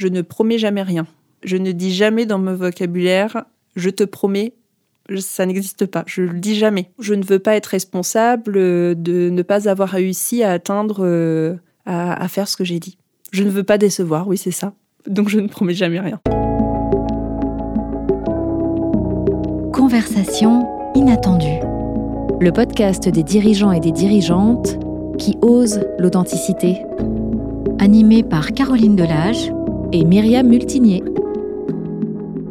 je ne promets jamais rien. Je ne dis jamais dans mon vocabulaire je te promets, ça n'existe pas. Je le dis jamais. Je ne veux pas être responsable de ne pas avoir réussi à atteindre, euh, à, à faire ce que j'ai dit. Je ne veux pas décevoir, oui, c'est ça. Donc je ne promets jamais rien. Conversation inattendue. Le podcast des dirigeants et des dirigeantes qui osent l'authenticité. Animé par Caroline Delage et Myriam Multinier.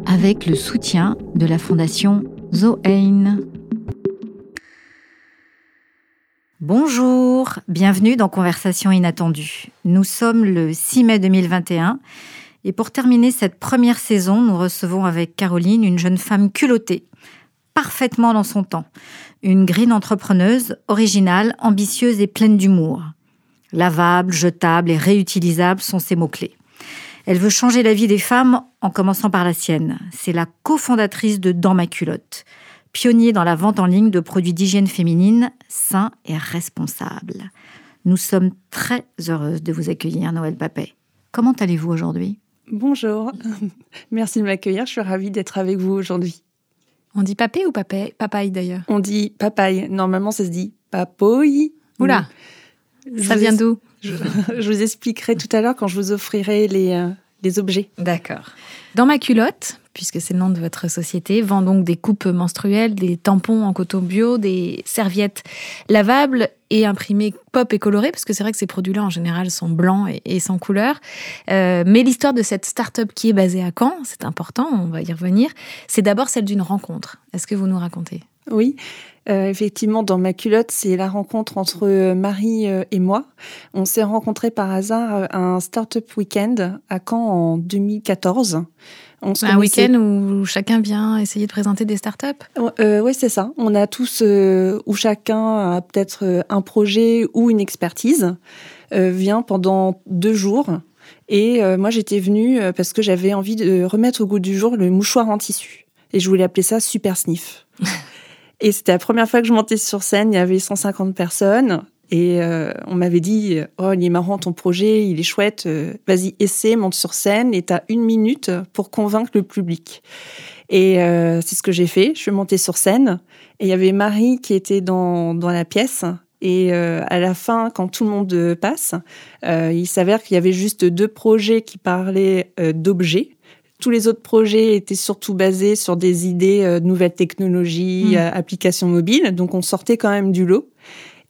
Avec le soutien de la Fondation Zoein. Bonjour, bienvenue dans Conversation inattendue. Nous sommes le 6 mai 2021 et pour terminer cette première saison, nous recevons avec Caroline une jeune femme culottée, parfaitement dans son temps, une green entrepreneuse, originale, ambitieuse et pleine d'humour. Lavable, jetable et réutilisable sont ses mots-clés. Elle veut changer la vie des femmes en commençant par la sienne. C'est la cofondatrice de Dans ma culotte, pionnier dans la vente en ligne de produits d'hygiène féminine sains et responsables. Nous sommes très heureuses de vous accueillir, Noël Papet. Comment allez-vous aujourd'hui? Bonjour, merci de m'accueillir, je suis ravie d'être avec vous aujourd'hui. On dit papé ou papay? Papaye d'ailleurs On dit papaye, normalement ça se dit papoy. Oula, ça vient d'où? je, vous expliquerai tout à l'heure quand je vous offrirai les, euh, les objets. D'accord. Dans ma culotte, puisque c'est le nom de votre société, vend donc des coupes menstruelles, des tampons en coton bio, des serviettes lavables et imprimées pop et colorées, parce que c'est vrai que ces produits-là en général sont blancs et, sans couleur. Euh, mais l'histoire de cette start-up qui est basée à Caen, c'est important, on va y revenir, c'est d'abord celle d'une rencontre. Est-ce que vous nous racontez? Oui. Euh, effectivement, dans ma culotte, c'est la rencontre entre euh, Marie euh, et moi. On s'est rencontrés par hasard à un Startup Weekend à Caen en 2014. On un week-end où chacun vient essayer de présenter des startups euh, Oui, c'est ça. On a tous, où chacun a peut-être un projet ou une expertise, vient pendant deux jours. Et moi, j'étais venue parce que j'avais envie de remettre au goût du jour le mouchoir en tissu. Et je voulais appeler ça Super Sniff. Et c'était la première fois que je montais sur scène. Il y avait 150 personnes. Et euh, on m'avait dit, oh, il est marrant ton projet, il est chouette, euh, vas-y, essaie, monte sur scène et tu as une minute pour convaincre le public. Et euh, c'est ce que j'ai fait. Je suis montée sur scène et il y avait Marie qui était dans, dans la pièce. Et à la fin, quand tout le monde passe, il s'avère qu'il y avait juste deux projets qui parlaient d'objets. Tous les autres projets étaient surtout basés sur des idées euh, de nouvelles technologies, hmm. euh, applications mobiles. Donc on sortait quand même du lot.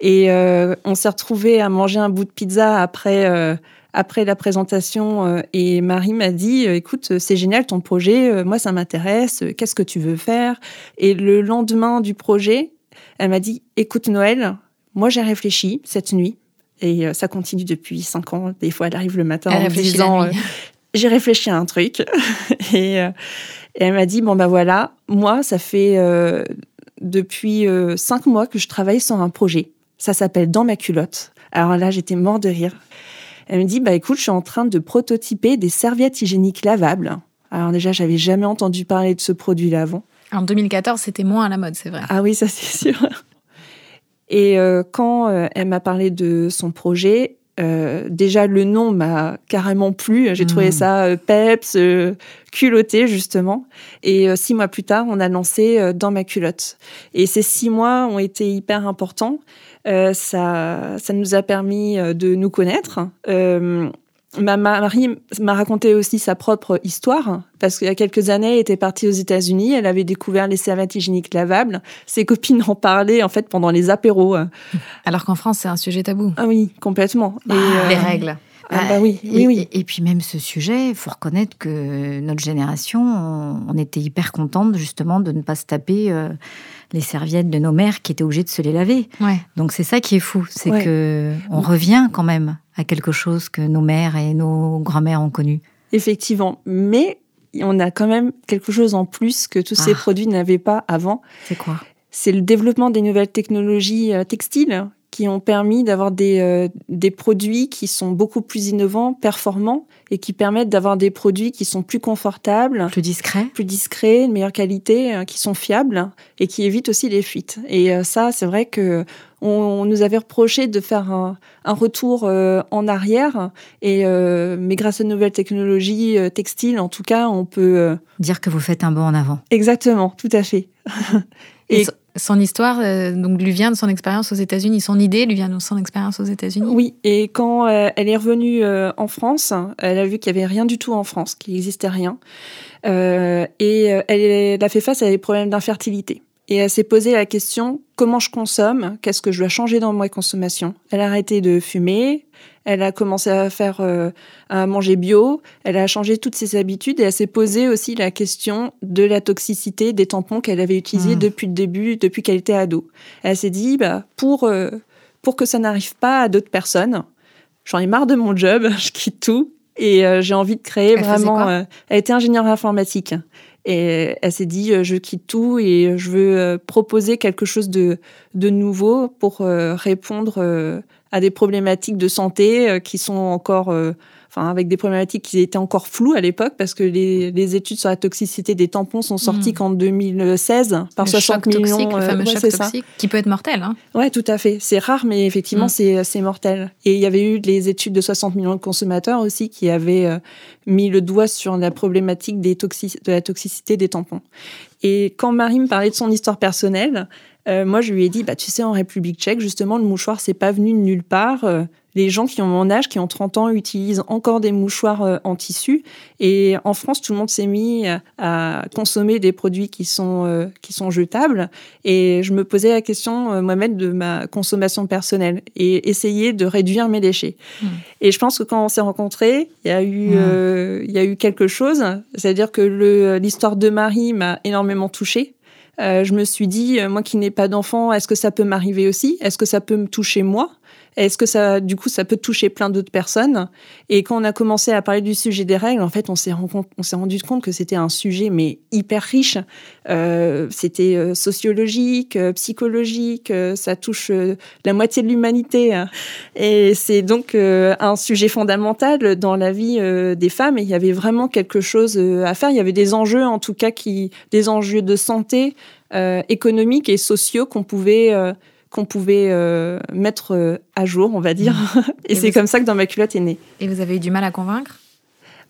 Et euh, on s'est retrouvé à manger un bout de pizza après après la présentation et Marie m'a dit écoute c'est génial ton projet moi ça m'intéresse qu'est-ce que tu veux faire? Et le lendemain du projet elle m'a dit écoute Noël moi j'ai réfléchi cette nuit et ça continue depuis cinq ans des fois elle arrive le matin en disant j'ai réfléchi à un truc et, euh, et elle m'a dit bon bah voilà, moi ça fait euh, depuis euh, cinq mois que je travaille sur un projet. Ça s'appelle Dans ma culotte. Alors là j'étais mort de rire. Elle me dit bah écoute, je suis en train de prototyper des serviettes hygiéniques lavables. Alors déjà j'avais jamais entendu parler de ce produit-là avant. En 2014 c'était moins à la mode, c'est vrai. Ah oui ça c'est sûr. Et quand elle m'a parlé de son projet, euh, déjà, le nom m'a carrément plu. J'ai trouvé hmm. ça euh, peps, euh, culotté, justement. Et six mois plus tard, on a lancé Dans ma culotte. Et ces six mois ont été hyper importants. ça, ça nous a permis de nous connaître. Ma Marie m'a raconté aussi sa propre histoire, parce qu'il y a quelques années, elle était partie aux États-Unis, elle avait découvert les serviettes hygiéniques lavables. Ses copines en parlaient en fait pendant les apéros. Alors qu'en France, c'est un sujet tabou. Ah oui, complètement. Ah, euh, les règles. Ah, bah oui, et, oui, Et, puis même ce sujet, il faut reconnaître que notre génération, on, était hyper contente justement de ne pas se taper euh, les serviettes de nos mères qui étaient obligées de se les laver. Ouais. Donc c'est ça qui est fou, c'est que on revient quand même à quelque chose que nos mères et nos grand-mères ont connu. Effectivement, mais on a quand même quelque chose en plus que tous ces ah. produits n'avaient pas avant. C'est quoi? C'est le développement des nouvelles technologies euh, textiles qui ont permis d'avoir des, euh, des produits qui sont beaucoup plus innovants, performants et qui permettent d'avoir des produits qui sont plus confortables, plus discrets, plus discrets, de meilleure qualité, euh, qui sont fiables et qui évitent aussi les fuites. Et ça, c'est vrai que on, nous avait reproché de faire un, retour en arrière. Et mais grâce aux nouvelles technologies textiles, en tout cas, on peut dire que vous faites un bond en avant. Exactement, tout à fait. et, son histoire donc lui vient de son expérience aux États-Unis, son idée lui vient de son expérience aux États-Unis? Oui, et quand elle est revenue en France, elle a vu qu'il y avait rien du tout en France, qu'il n'existait rien. Euh, et euh, elle, a fait face à des problèmes d'infertilité. Et elle s'est posé la question comment je consomme? Qu'est-ce que je dois changer dans ma consommation? Elle a arrêté de fumer. Elle a commencé à faire euh, à manger bio. Elle a changé toutes ses habitudes et elle s'est posé aussi la question de la toxicité des tampons qu'elle avait utilisés mmh. depuis le début, depuis qu'elle était ado. Elle s'est dit bah pour pour que ça n'arrive pas à d'autres personnes, j'en ai marre de mon job, je quitte tout et euh, j'ai envie de créer vraiment. Euh, elle était ingénieure informatique. Et elle s'est dit, euh, je quitte tout et je veux proposer quelque chose de, de nouveau pour répondre à des problématiques de santé qui sont encore enfin avec des problématiques qui étaient encore floues à l'époque parce que les, les, études sur la toxicité des tampons sont sorties hmm. qu'en 2016 par le 60 millions. Toxique, le fameux choc toxique, qui peut être mortel. Hein. Ouais, tout à fait. C'est rare, mais effectivement, hmm. c'est mortel. Et il y avait eu les études de 60 millions de consommateurs aussi qui avaient euh, mis le doigt sur la problématique des de la toxicité des tampons. Et quand Marie me parlait de son histoire personnelle, euh, moi, je lui ai dit, bah, tu sais, en République tchèque, justement, le mouchoir, c'est pas venu de nulle part. Euh, les gens qui ont mon âge, qui ont 30 ans, utilisent encore des mouchoirs euh, en tissu. Et en France, tout le monde s'est mis à consommer des produits qui sont, euh, qui sont jetables. Et je me posais la question euh, moi-même de ma consommation personnelle et essayer de réduire mes déchets. Mmh. Et je pense que quand on s'est rencontrés, il y a eu, mmh. il y a eu quelque chose. C'est-à-dire que l'histoire de Marie m'a énormément touchée. je me suis dit, moi qui n'ai pas d'enfant, est-ce que ça peut m'arriver aussi? Est-ce que ça peut me toucher moi? Est-ce que ça, du coup, ça peut toucher plein d'autres personnes? Et quand on a commencé à parler du sujet des règles, en fait, on s'est rendu compte que c'était un sujet mais hyper riche. Euh, c'était euh, sociologique, euh, psychologique, ça touche la moitié de l'humanité, hein. et c'est donc un sujet fondamental dans la vie des femmes. Et il y avait vraiment quelque chose à faire. Il y avait des enjeux, en tout cas, qui, des enjeux de santé. économiques et sociaux qu'on pouvait qu'on pouvait euh, mettre euh, à jour, on va dire. Mmh. et, c'est comme ça que dans ma culotte est né. Et vous avez eu du mal à convaincre?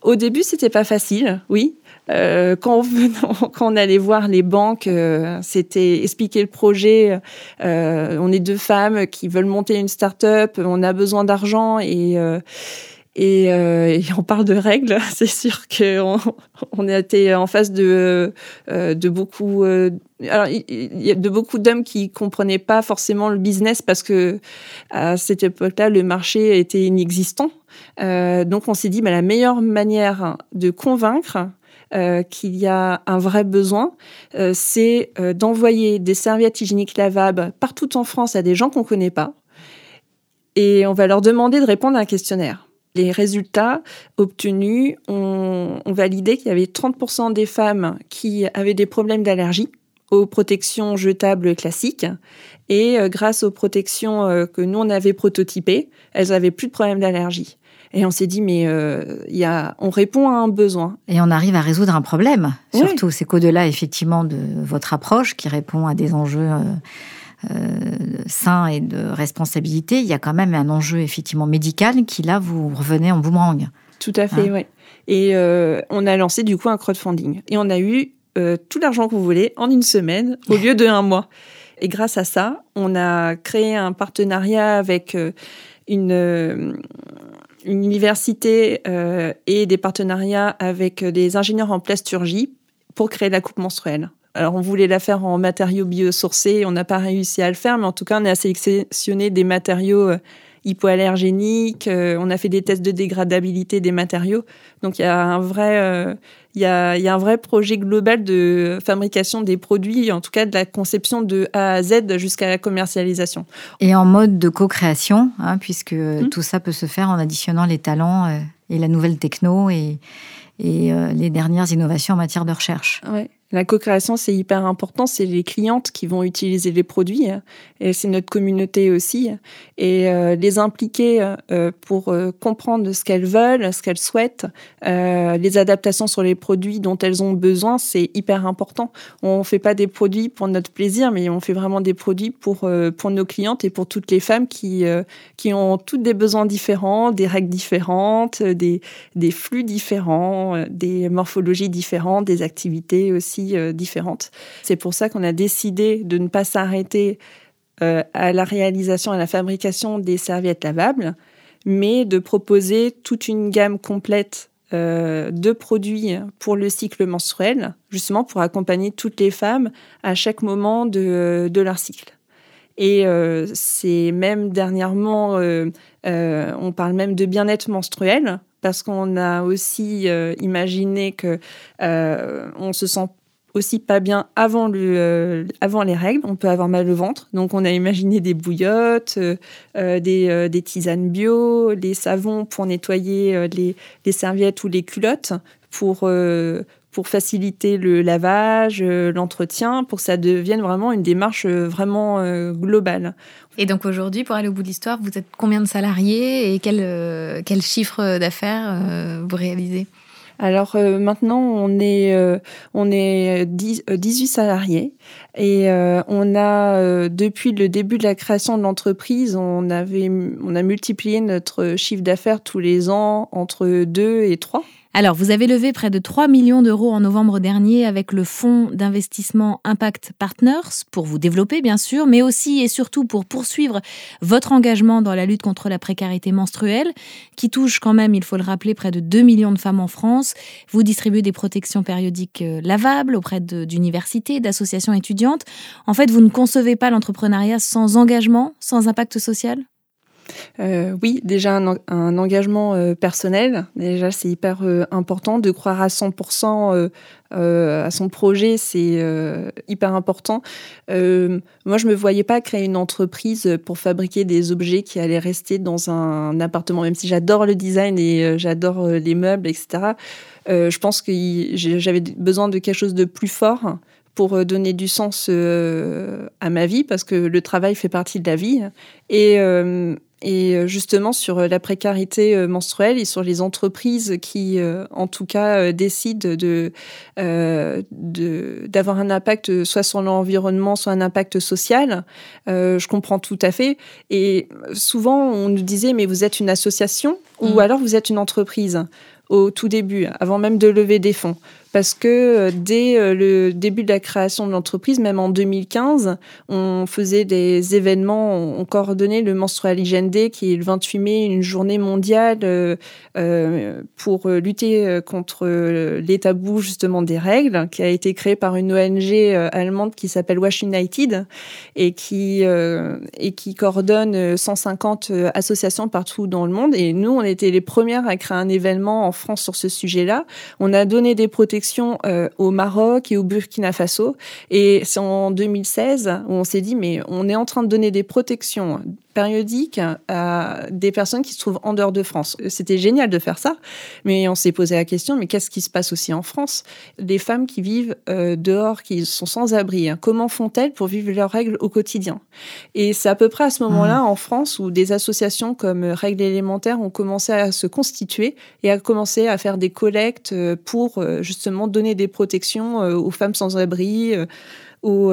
Au début, c'était pas facile, oui. Euh, quand, on, quand, on, allait voir les banques, c'était expliquer le projet. on est deux femmes qui veulent monter une start-up, on a besoin d'argent et et, et, on parle de règles, c'est sûr qu'on on a été en face de, de beaucoup a de beaucoup d'hommes qui comprenaient pas forcément le business parce que à cette époque-là le marché était inexistant. Euh, donc on s'est dit bah, la meilleure manière de convaincre euh, qu'il y a un vrai besoin, euh, c'est euh, d'envoyer des serviettes hygiéniques lavables partout en France à des gens qu'on connaît pas, et on va leur demander de répondre à un questionnaire. Les résultats obtenus ont, ont validé qu'il y avait 30% des femmes qui avaient des problèmes d'allergie aux protections jetables classiques. Et euh, grâce aux protections euh, que nous, on avait prototypées, elles avaient plus de problème d'allergie. Et on s'est dit, mais euh, y a, on répond à un besoin. Et on arrive à résoudre un problème, surtout. C'est qu'au-delà, effectivement, de votre approche qui répond à des enjeux sains et de responsabilité, il y a quand même un enjeu, effectivement, médical qui, là, vous revenez en boomerang. Tout à fait, hein oui. Et on a lancé, du coup, un crowdfunding. Et on a eu euh, tout l'argent que vous voulez en une semaine au lieu de un mois. Et grâce à ça, on a créé un partenariat avec euh, une, euh, une université et des partenariats avec des ingénieurs en plasturgie pour créer la coupe menstruelle. Alors, on voulait la faire en matériaux biosourcés, on n'a pas réussi à le faire, mais en tout cas, on a sélectionné des matériaux hypoallergéniques, on a fait des tests de dégradabilité des matériaux. Donc, il y a un vrai il y a, y a, un vrai projet global de fabrication des produits, en tout cas de la conception de A à Z jusqu'à la commercialisation. Et en mode de co-création, hein, puisque hmm. tout ça peut se faire en additionnant les talents euh, et la nouvelle techno et, et euh, les dernières innovations en matière de recherche. Ouais. La co-création, c'est hyper important. C'est les clientes qui vont utiliser les produits et c'est notre communauté aussi. Et euh, les impliquer euh, pour euh, comprendre ce qu'elles veulent, ce qu'elles souhaitent, les adaptations sur les produits dont elles ont besoin, c'est hyper important. On fait pas des produits pour notre plaisir, mais on fait vraiment des produits pour pour nos clientes et pour toutes les femmes qui qui ont toutes des besoins différents, des règles différentes, des des flux différents, des morphologies différentes, des activités aussi euh, différentes. C'est pour ça qu'on a décidé de ne pas s'arrêter euh, à la réalisation et à la fabrication des serviettes lavables, mais de proposer toute une gamme complète euh, de produits pour le cycle menstruel, justement pour accompagner toutes les femmes à chaque moment de, leur cycle. Et c'est même dernièrement, on parle même de bien-être menstruel, parce qu'on a aussi imaginé que on se sent aussi pas bien avant, le, euh, avant les règles. On peut avoir mal au ventre. Donc, on a imaginé des bouillottes, euh, euh, des, des, tisanes bio, des savons pour nettoyer les, les, serviettes ou les culottes pour, pour faciliter le lavage, l'entretien, pour que ça devienne vraiment une démarche vraiment globale. Et donc aujourd'hui, pour aller au bout de l'histoire, vous êtes combien de salariés et quel, quel chiffre d'affaires vous réalisez? Alors euh, maintenant, on est, euh, on est 10, 18 euh, salariés et on a, depuis le début de la création de l'entreprise, on, avait, on a multiplié notre chiffre d'affaires tous les ans entre 2 et 3. Alors, vous avez levé près de 3 millions d'euros en novembre dernier avec le fonds d'investissement Impact Partners pour vous développer, bien sûr, mais aussi et surtout pour poursuivre votre engagement dans la lutte contre la précarité menstruelle, qui touche quand même, il faut le rappeler, près de 2 millions de femmes en France. Vous distribuez des protections périodiques euh, lavables auprès d'universités, d'associations étudiantes. En fait, vous ne concevez pas l'entrepreneuriat sans engagement, sans impact social? Euh, oui, déjà un, engagement euh, personnel. Déjà, c'est hyper euh, important de croire à 100% à son projet. C'est hyper important. moi, je me voyais pas créer une entreprise pour fabriquer des objets qui allaient rester dans un appartement, même si j'adore le design et j'adore les meubles, etc. je pense que j'avais besoin de quelque chose de plus fort pour donner du sens à ma vie, parce que le travail fait partie de la vie. Et et euh, justement sur euh, la précarité euh, menstruelle et sur les entreprises qui, en tout cas, décident de d'avoir un impact soit sur l'environnement, soit un impact social. je comprends tout à fait. Et souvent, on nous disait, mais vous êtes une association ou mmh. alors vous êtes une entreprise au tout début, avant même de lever des fonds parce que euh, dès euh, le début de la création de l'entreprise, même en 2015, on faisait des événements, on coordonnait le Menstrual Hygiene Day, qui est le 28 mai, une journée mondiale euh, pour lutter contre les tabous justement des règles, qui a été créée par une ONG allemande qui s'appelle Wash United et qui, et qui coordonne 150 associations partout dans le monde. Et nous, on était les premières à créer un événement en France sur ce sujet-là. On a donné des protections euh, au Maroc et au Burkina Faso. Et c'est en 2016 où on s'est dit, mais on est en train de donner des protections périodiques à des personnes qui se trouvent en dehors de France. C'était génial de faire ça, mais on s'est posé la question, mais qu'est-ce qui se passe aussi en France? Les femmes qui vivent euh, dehors, qui sont sans abri, hein, comment font-elles pour vivre leurs règles au quotidien? Et c'est à peu près à ce moment-là, mmh. en France, où des associations comme Règles élémentaires ont commencé à se constituer et à commencer à faire des collectes euh, pour justement donner des protections aux femmes sans abri, aux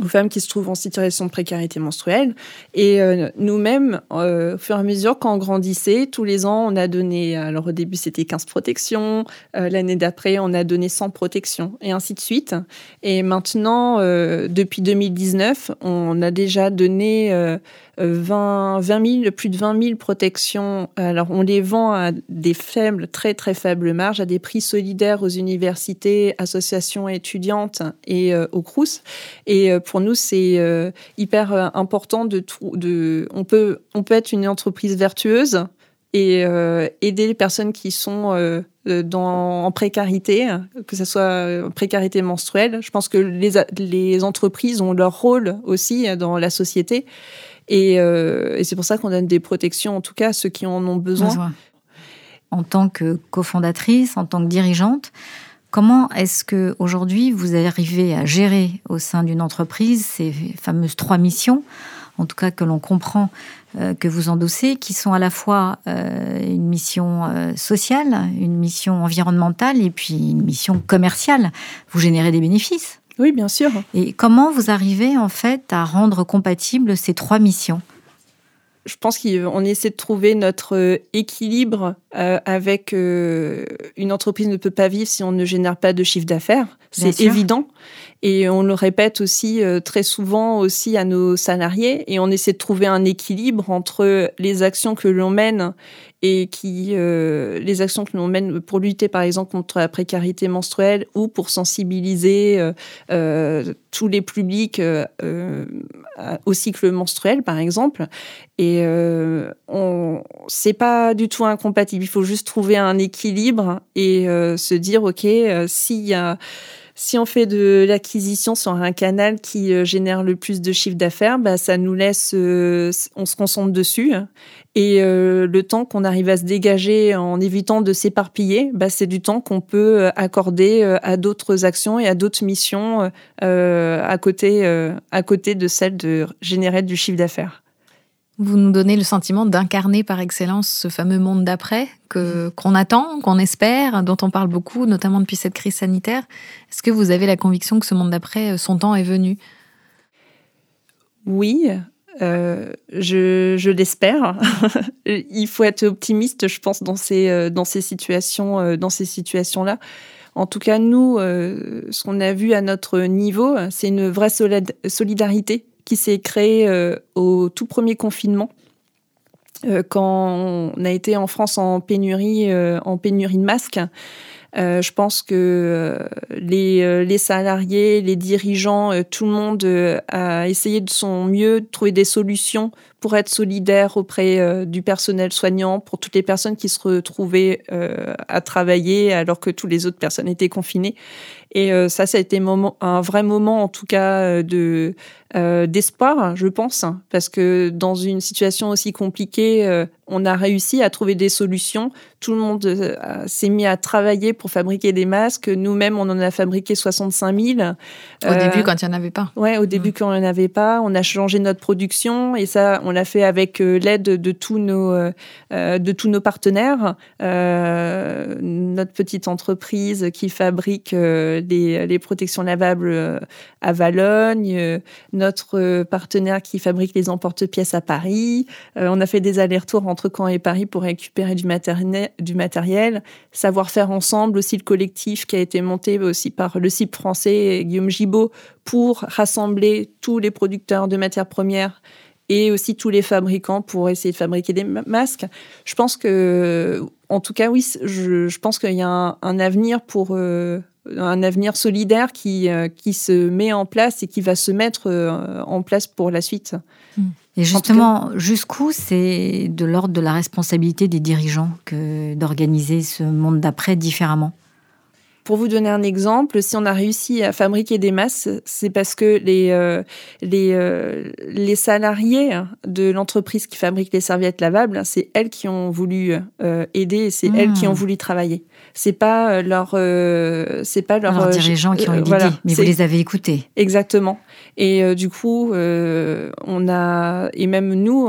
aux femmes qui se trouvent en situation de précarité menstruelle. Et euh, nous-mêmes, euh, au fur et à mesure, quand on grandissait, tous les ans, on a donné, alors au début c'était 15 protections, euh, l'année d'après on a donné 100 protections, et ainsi de suite. Et maintenant, depuis 2019, on a déjà donné 20, 20 000, plus de 20 000 protections. Alors, on les vend à des faibles, très très faibles marges, à des prix solidaires aux universités, associations étudiantes et euh, aux CRUS. Et euh, pour nous, c'est euh, hyper important de, de on peut on peut être une entreprise vertueuse et aider les personnes qui sont dans, en précarité, que ce soit précarité menstruelle. Je pense que les, les entreprises ont leur rôle aussi dans la société. Euh, et, c'est pour ça qu'on donne des protections, en tout cas à ceux qui en ont besoin. En tant que cofondatrice, en tant que dirigeante, Comment est-ce que aujourd'hui vous arrivez à gérer au sein d'une entreprise ces fameuses trois missions, en tout cas que l'on comprend euh, que vous endossez, qui sont à la fois euh, une mission euh, sociale, une mission environnementale et puis une mission commerciale? Vous générez des bénéfices. Oui, bien sûr. Et comment vous arrivez en fait à rendre compatibles ces trois missions? Je pense qu'on essaie de trouver notre équilibre avec une entreprise ne peut pas vivre si on ne génère pas de chiffre d'affaires. C'est évident. Et on le répète aussi euh, très souvent aussi à nos salariés. Et on essaie de trouver un équilibre entre les actions que l'on mène et qui euh, les actions que l'on mène pour lutter par exemple contre la précarité menstruelle ou pour sensibiliser euh, euh tous les publics au cycle menstruel par exemple. Et on c'est pas du tout incompatible. Il faut juste trouver un équilibre et se dire ok s'il y a si on fait de l'acquisition sur un canal qui euh, génère le plus de chiffre d'affaires, bah, ça nous laisse, euh, on se concentre dessus. Et euh, le temps qu'on arrive à se dégager en évitant de s'éparpiller, bah, c'est du temps qu'on peut accorder à d'autres actions et à d'autres missions à, côté, à côté de celle de générer du chiffre d'affaires. Vous nous donnez le sentiment d'incarner par excellence ce fameux monde d'après que qu'on attend, qu'on espère, dont on parle beaucoup, notamment depuis cette crise sanitaire. Est-ce que vous avez la conviction que ce monde d'après, son temps est venu? Oui, euh, je, l'espère. Il faut être optimiste, je pense, dans ces, euh, dans ces situations, euh, dans ces situations-là. En tout cas, nous, ce qu'on a vu à notre niveau, c'est une vraie solidarité qui s'est créé euh, au tout premier confinement. Euh, quand on a été en France en pénurie, euh, en pénurie de masques, je pense que les, les, salariés, les dirigeants, tout le monde a essayé de son mieux de trouver des solutions pour être solidaire auprès du personnel soignant, pour toutes les personnes qui se retrouvaient à travailler alors que toutes les autres personnes étaient confinées. Et ça, ça a été un vrai moment, en tout cas, de euh, d'espoir, je pense, parce que dans une situation aussi compliquée, euh, on a réussi à trouver des solutions. Tout le monde euh, s'est mis à travailler pour fabriquer des masques. Nous-mêmes, on en a fabriqué 65 000. Au début, quand il n'y en avait pas. Ouais, au début, mm. quand il n'y en avait pas, on a changé notre production et ça, on l'a fait avec l'aide de tous nos de tous nos partenaires. notre petite entreprise qui fabrique les, protections lavables à Valogne notre euh, partenaire qui fabrique les emporte-pièces à Paris. Euh, on a fait des allers-retours entre Caen et Paris pour récupérer du, matériel. Savoir faire ensemble aussi le collectif qui a été monté aussi par le CIP français Guillaume Gibaud pour rassembler tous les producteurs de matières premières et aussi tous les fabricants pour essayer de fabriquer des masques. Je pense que, en tout cas, oui, je, pense qu'il y a un, avenir pour, euh, un avenir solidaire qui, euh, qui se met en place et qui va se mettre euh, en place pour la suite. Hmm. Et justement, jusqu'où c'est de l'ordre de la responsabilité des dirigeants que d'organiser ce monde d'après différemment? Pour vous donner un exemple, si on a réussi à fabriquer des masques, c'est parce que les, euh, les, les salariés de l'entreprise qui fabrique les serviettes lavables, c'est elles qui ont voulu aider, c'est elles qui ont hmm. voulu travailler c'est pas euh, leur euh, c'est pas leur, euh, dirigeants qui ont eu l'idée, mais vous les avez écoutés. Exactement. Et du coup, on a et même nous,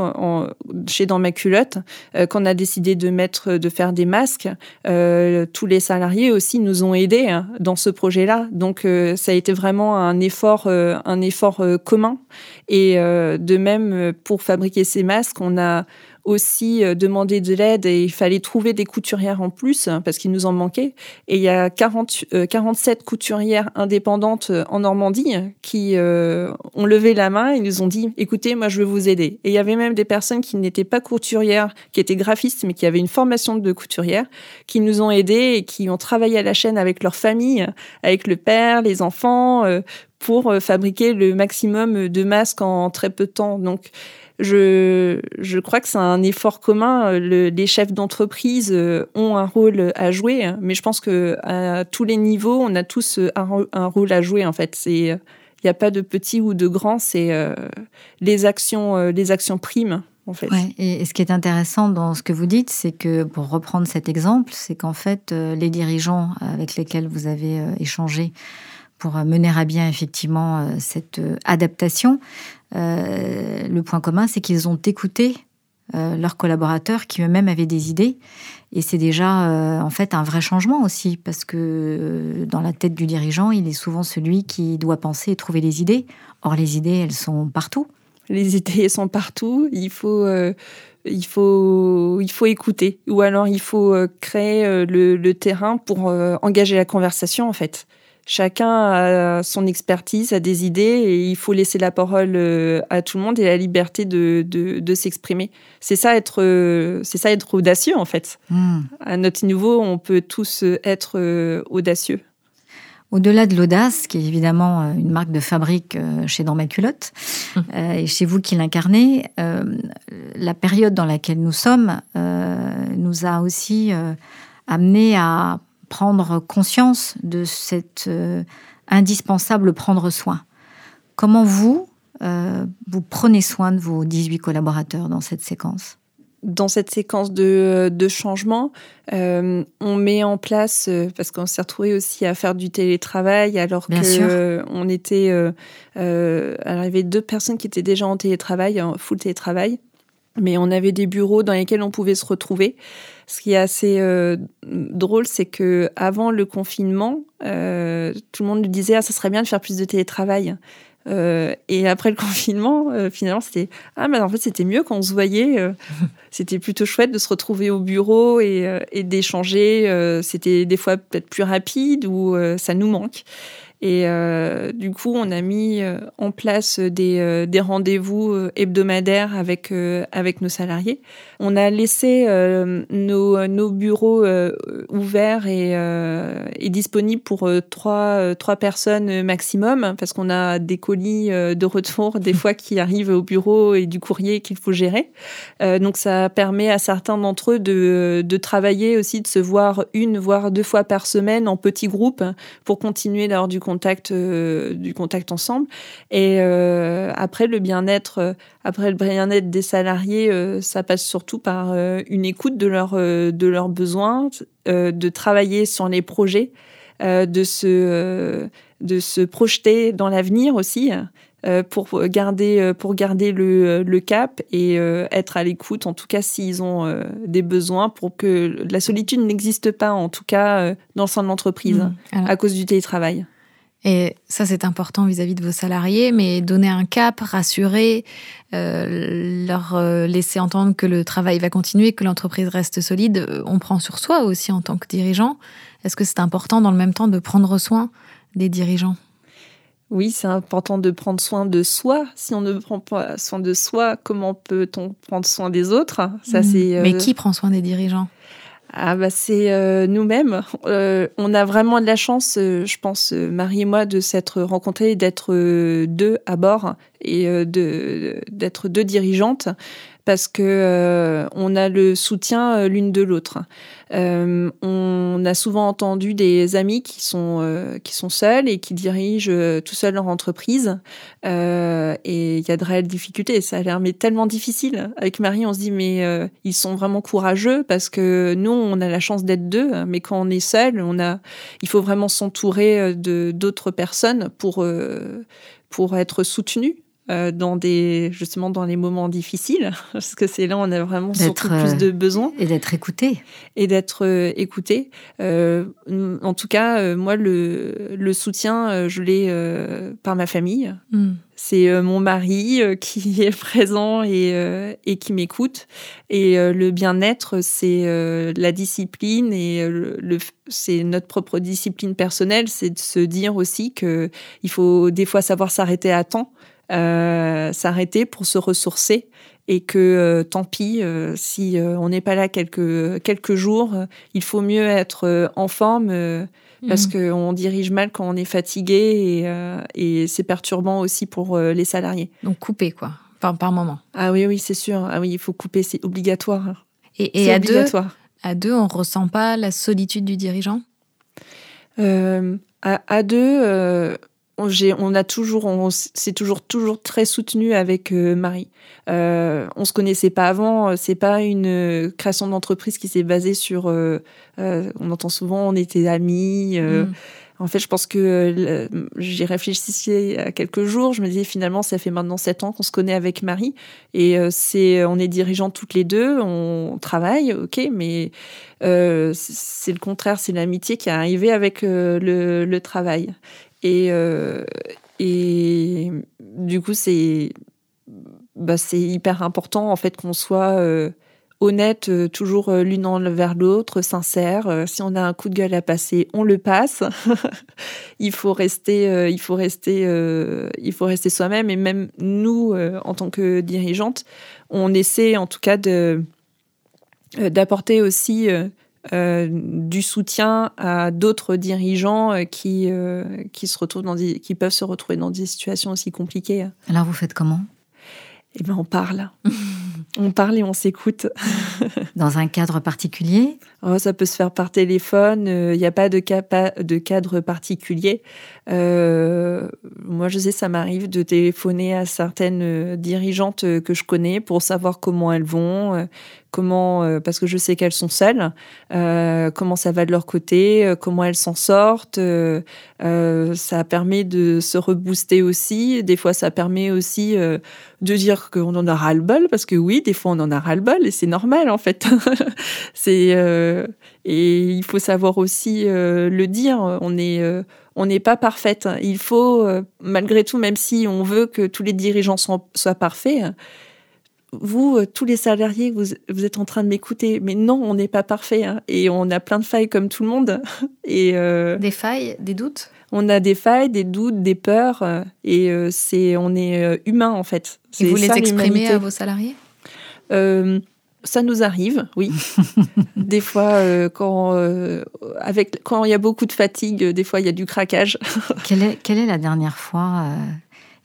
chez dans ma culotte, quand on a décidé de mettre, de faire des masques, tous les salariés aussi nous ont aidés hein, dans ce projet-là. Donc ça a été vraiment un effort, un effort commun. Et de même pour fabriquer ces masques, on a aussi euh, demander de l'aide et il fallait trouver des couturières en plus hein, parce qu'il nous en manquait. Et il y a 40, 47 euh, couturières indépendantes euh, en Normandie qui ont levé la main et nous ont dit écoutez, moi je veux vous aider. Et il y avait même des personnes qui n'étaient pas couturières, qui étaient graphistes mais qui avaient une formation de couturière, qui nous ont aidés et qui ont travaillé à la chaîne avec leur famille, avec le père, les enfants, pour fabriquer le maximum de masques en très peu de temps. Donc je, crois que c'est un effort commun. les chefs d'entreprise euh, ont un rôle à jouer, mais je pense que à tous les niveaux, on a tous un, rôle à jouer. En fait, il n'y a pas de petit ou de grand, c'est euh, les actions, euh, les actions primes. en fait. et, ce qui est intéressant dans ce que vous dites, c'est que, pour reprendre cet exemple, c'est qu'en fait, euh, les dirigeants avec lesquels vous avez euh, échangé pour euh, mener à bien effectivement cette adaptation, le point commun, c'est qu'ils ont écouté leurs collaborateurs qui eux-mêmes avaient des idées. Et c'est déjà en fait un vrai changement aussi, parce que dans la tête du dirigeant, il est souvent celui qui doit penser et trouver les idées. Or, les idées, elles sont partout. Les idées sont partout. Il faut, euh, il faut, il faut écouter. Ou alors il faut euh, créer euh, le, terrain pour engager la conversation, en fait. Chacun a son expertise, a des idées et il faut laisser la parole à tout le monde et la liberté de, de, s'exprimer. C'est ça être, c'est ça être audacieux en fait. Hmm. À notre niveau, on peut tous être audacieux. Au-delà de l'audace, qui est évidemment euh, une marque de fabrique euh, chez Dans ma culotte, hum. euh, et chez vous qui l'incarnez, la période dans laquelle nous sommes nous a aussi amené à prendre conscience de cet indispensable prendre soin. Comment vous, vous prenez soin de vos 18 collaborateurs dans cette séquence? Dans cette séquence de, de changement, euh, on met en place, euh, parce qu'on s'est retrouvé aussi à faire du télétravail, alors qu'on euh, on était, euh, alors il y avait deux personnes qui étaient déjà en télétravail, en full télétravail, mais on avait des bureaux dans lesquels on pouvait se retrouver. Ce qui est assez drôle, c'est que avant le confinement, tout le monde nous disait ah ça serait bien de faire plus de télétravail. Euh, et après le confinement, euh, finalement, c'était ah mais en fait c'était mieux quand on se voyait. Euh, c'était plutôt chouette de se retrouver au bureau et, et d'échanger. c'était des fois peut-être plus rapide ou ça nous manque. Et euh, du coup, on a mis euh, en place des, euh, rendez-vous hebdomadaires avec, avec nos salariés. On a laissé nos, bureaux ouverts et, disponibles pour trois, trois personnes maximum, parce qu'on a des colis de retour, des fois qui arrivent au bureau et du courrier qu'il faut gérer. donc, ça permet à certains d'entre eux de, de travailler aussi, de se voir une, voire deux fois par semaine en petits groupes pour continuer d'avoir du contact, euh, du contact ensemble. Et euh, après le bien-être, euh, après le bien-être des salariés, ça passe surtout par une écoute de leurs de leurs besoins, de travailler sur les projets, de se de se projeter dans l'avenir aussi. pour garder pour garder le, le cap et être à l'écoute en tout cas s'ils ont des besoins pour que la solitude n'existe pas en tout cas dans son entreprise mmh. à cause du télétravail. Et ça, c'est important vis-à-vis de vos salariés, mais donner un cap, rassurer, euh, leur euh, laisser entendre que le travail va continuer, que l'entreprise reste solide, euh, on prend sur soi aussi en tant que dirigeant. Est-ce que c'est important dans le même temps de prendre soin des dirigeants? Oui, c'est important de prendre soin de soi. Si on ne prend pas soin de soi, comment peut-on prendre soin des autres? Ça, mmh. c'est. Mais qui prend soin des dirigeants? Ah bah c'est euh, nous-mêmes. Euh, on a vraiment de la chance, euh, je pense, Marie et moi, de s'être rencontrés, d'être deux à bord et de d'être deux dirigeantes parce que euh, on a le soutien euh, l'une de l'autre. Euh, on a souvent entendu des amis qui sont qui sont seuls et qui dirigent tout seuls leur entreprise et il y a de réelles difficultés. Ça a l'air tellement difficile. Avec Marie, on se dit mais ils sont vraiment courageux parce que nous on a la chance d'être deux, mais quand on est seul, on a il faut vraiment s'entourer de d'autres personnes pour pour être soutenu dans des justement dans les moments difficiles parce que c'est là où on a vraiment surtout plus de besoins. et d'être écouté. Et d'être euh, écouté. Euh, en tout cas moi le, le soutien je l'ai par ma famille. Hmm. c'est mon mari qui est présent et, et qui m'écoute. Et le bien-être c'est la discipline et le c'est notre propre discipline personnelle. C'est de se dire aussi que il faut des fois savoir s'arrêter à temps. euh, s'arrêter pour se ressourcer et que euh, tant pis euh, si on n'est pas là quelques quelques jours, il faut mieux être en forme parce mmh. qu'on dirige mal quand on est fatigué et, c'est perturbant aussi pour les salariés. Donc couper quoi, par, par moment. Ah oui oui c'est sûr. Ah oui il faut couper, c'est obligatoire. Et, à obligatoire. deux, à deux on ressent pas la solitude du dirigeant? à, à, deux on, a toujours, on c'est toujours toujours très soutenu avec Marie. on se connaissait pas avant. C'est pas une création d'entreprise qui s'est basée sur. on entend souvent, on était amis. Mm. En fait, je pense que euh, j'y réfléchissais à quelques jours. Je me disais finalement, ça fait maintenant sept ans qu'on se connaît avec Marie et euh, c'est, on est dirigeants toutes les deux, on travaille, ok, mais euh, c'est le contraire, c'est l'amitié qui est arrivée avec le, travail. Et, et du coup, c'est bah, hyper important en fait qu'on soit honnête, euh, toujours euh, l'une envers l'autre, sincère. Euh, si on a un coup de gueule à passer, on le passe. il faut rester, il faut rester, il faut rester soi-même. Et même nous, en tant que dirigeante, on essaie en tout cas de d'apporter aussi du soutien à d'autres dirigeants qui, qui, se retrouvent dans qui peuvent se retrouver dans des situations aussi compliquées. Alors vous faites comment? Eh bien, on parle. On parle et on s'écoute. Dans un cadre particulier? Oh, Ça peut se faire par téléphone, il euh, n'y a pas de, de cadre particulier. Euh, moi, je sais, ça m'arrive de téléphoner à certaines euh, dirigeantes que je connais pour savoir comment elles vont, comment, parce que je sais qu'elles sont seules, comment ça va de leur côté, comment elles s'en sortent. ça permet de se rebooster aussi. Des fois, ça permet aussi de dire qu'on en a ras-le-bol, parce que oui, des fois, on en a ras-le-bol et c'est normal en fait. c'est et il faut savoir aussi le dire. On est on n'est pas parfaite. Il faut, euh, malgré tout, même si on veut que tous les dirigeants soient, parfaits, vous, euh, tous les salariés, vous, êtes en train de m'écouter, mais non, on n'est pas parfait hein. et on a plein de failles comme tout le monde. Et euh, des failles, des doutes? On a des failles, des doutes, des peurs et c'est, on est humain en fait. Et vous les exprimez à vos salariés? Ça nous arrive, oui. des fois, euh, quand euh, avec quand il y a beaucoup de fatigue, des fois il y a du craquage. quelle, est, quelle est la dernière fois euh,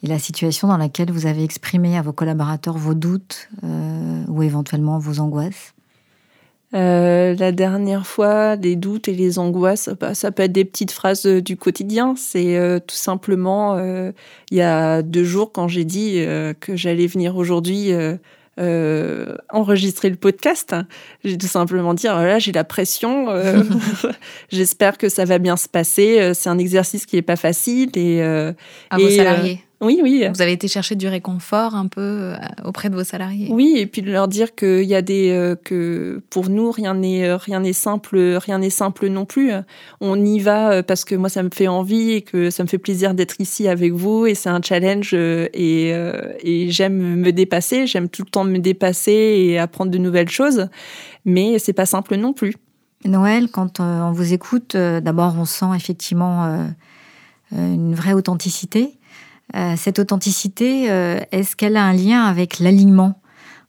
et la situation dans laquelle vous avez exprimé à vos collaborateurs vos doutes ou éventuellement vos angoisses la dernière fois, les doutes et les angoisses, bah, ça peut être des petites phrases du quotidien. C'est tout simplement, il y a deux jours, quand j'ai dit que j'allais venir aujourd'hui euh, enregistrer le podcast. J'ai tout simplement dire, là, j'ai la pression. Euh, j'espère que ça va bien se passer. Euh, c'est un exercice qui est pas facile et à vos salariés. Oui, oui. Vous avez été chercher du réconfort un peu euh, auprès de vos salariés. Oui, et puis de leur dire qu'il y a des euh, que pour nous rien n'est euh, rien n'est simple, rien n'est simple non plus. On y va parce que moi ça me fait envie et que ça me fait plaisir d'être ici avec vous et c'est un challenge et, et j'aime me dépasser, j'aime tout le temps me dépasser et apprendre de nouvelles choses, mais c'est pas simple non plus. Noël, quand on vous écoute, d'abord on sent effectivement une vraie authenticité. Euh, cette authenticité, euh, est-ce qu'elle a un lien avec l'alignement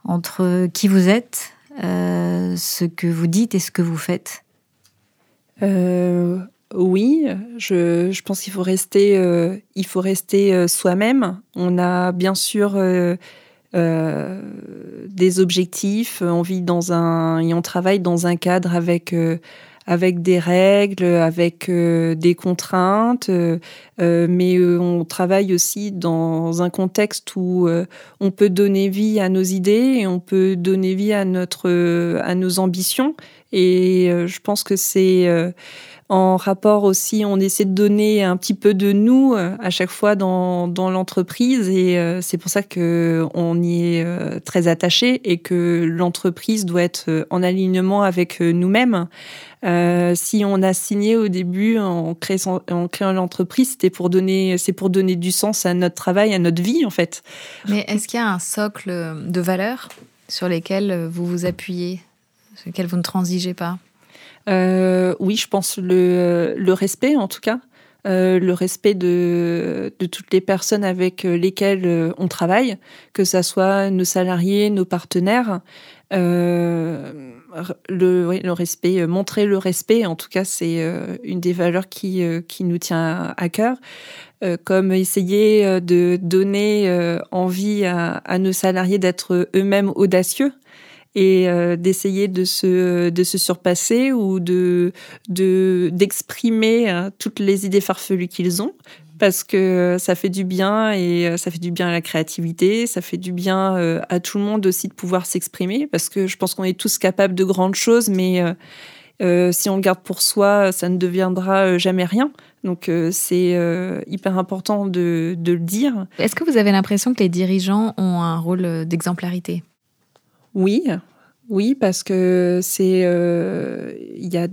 entre qui vous êtes, euh, ce que vous dites et ce que vous faites? Oui, je, pense qu'il faut rester, rester soi-même. On a bien sûr des objectifs, on vit dans un et on travaille dans un cadre avec avec des règles, avec euh, des contraintes, euh, euh, mais on travaille aussi dans un contexte où on peut donner vie à nos idées et on peut donner vie à notre à nos ambitions. Et je pense que c'est en rapport aussi, on essaie de donner un petit peu de nous à chaque fois dans, dans l'entreprise et c'est pour ça que on y est très attaché et que l'entreprise doit être en alignement avec nous-mêmes. Euh, si on a signé au début en créant, en créant l'entreprise, c'était pour donner, c'est pour donner du sens à notre travail, à notre vie en fait. Mais est-ce qu'il y a un socle de valeurs sur lesquelles vous vous appuyez, sur lesquelles vous ne transigez pas? Euh, Oui, je pense le, respect en tout cas. Euh, le respect de, toutes les personnes avec lesquelles on travaille, que ce soit nos salariés, nos partenaires. Euh, le, respect, euh, montrer le respect, en tout cas, c'est euh, une des valeurs qui, euh, nous tient à cœur. comme essayer de donner envie à, nos salariés d'être eux-mêmes audacieux et d'essayer de se, de se surpasser ou de d'exprimer toutes les idées farfelues qu'ils ont parce que ça fait du bien et ça fait du bien à la créativité, ça fait du bien à tout le monde aussi de pouvoir s'exprimer parce que je pense qu'on est tous capables de grandes choses, mais si on le garde pour soi, ça ne deviendra jamais rien. Donc c'est hyper important de, de le dire. Est-ce que vous avez l'impression que les dirigeants ont un rôle d'exemplarité? Oui, oui, parce que c'est a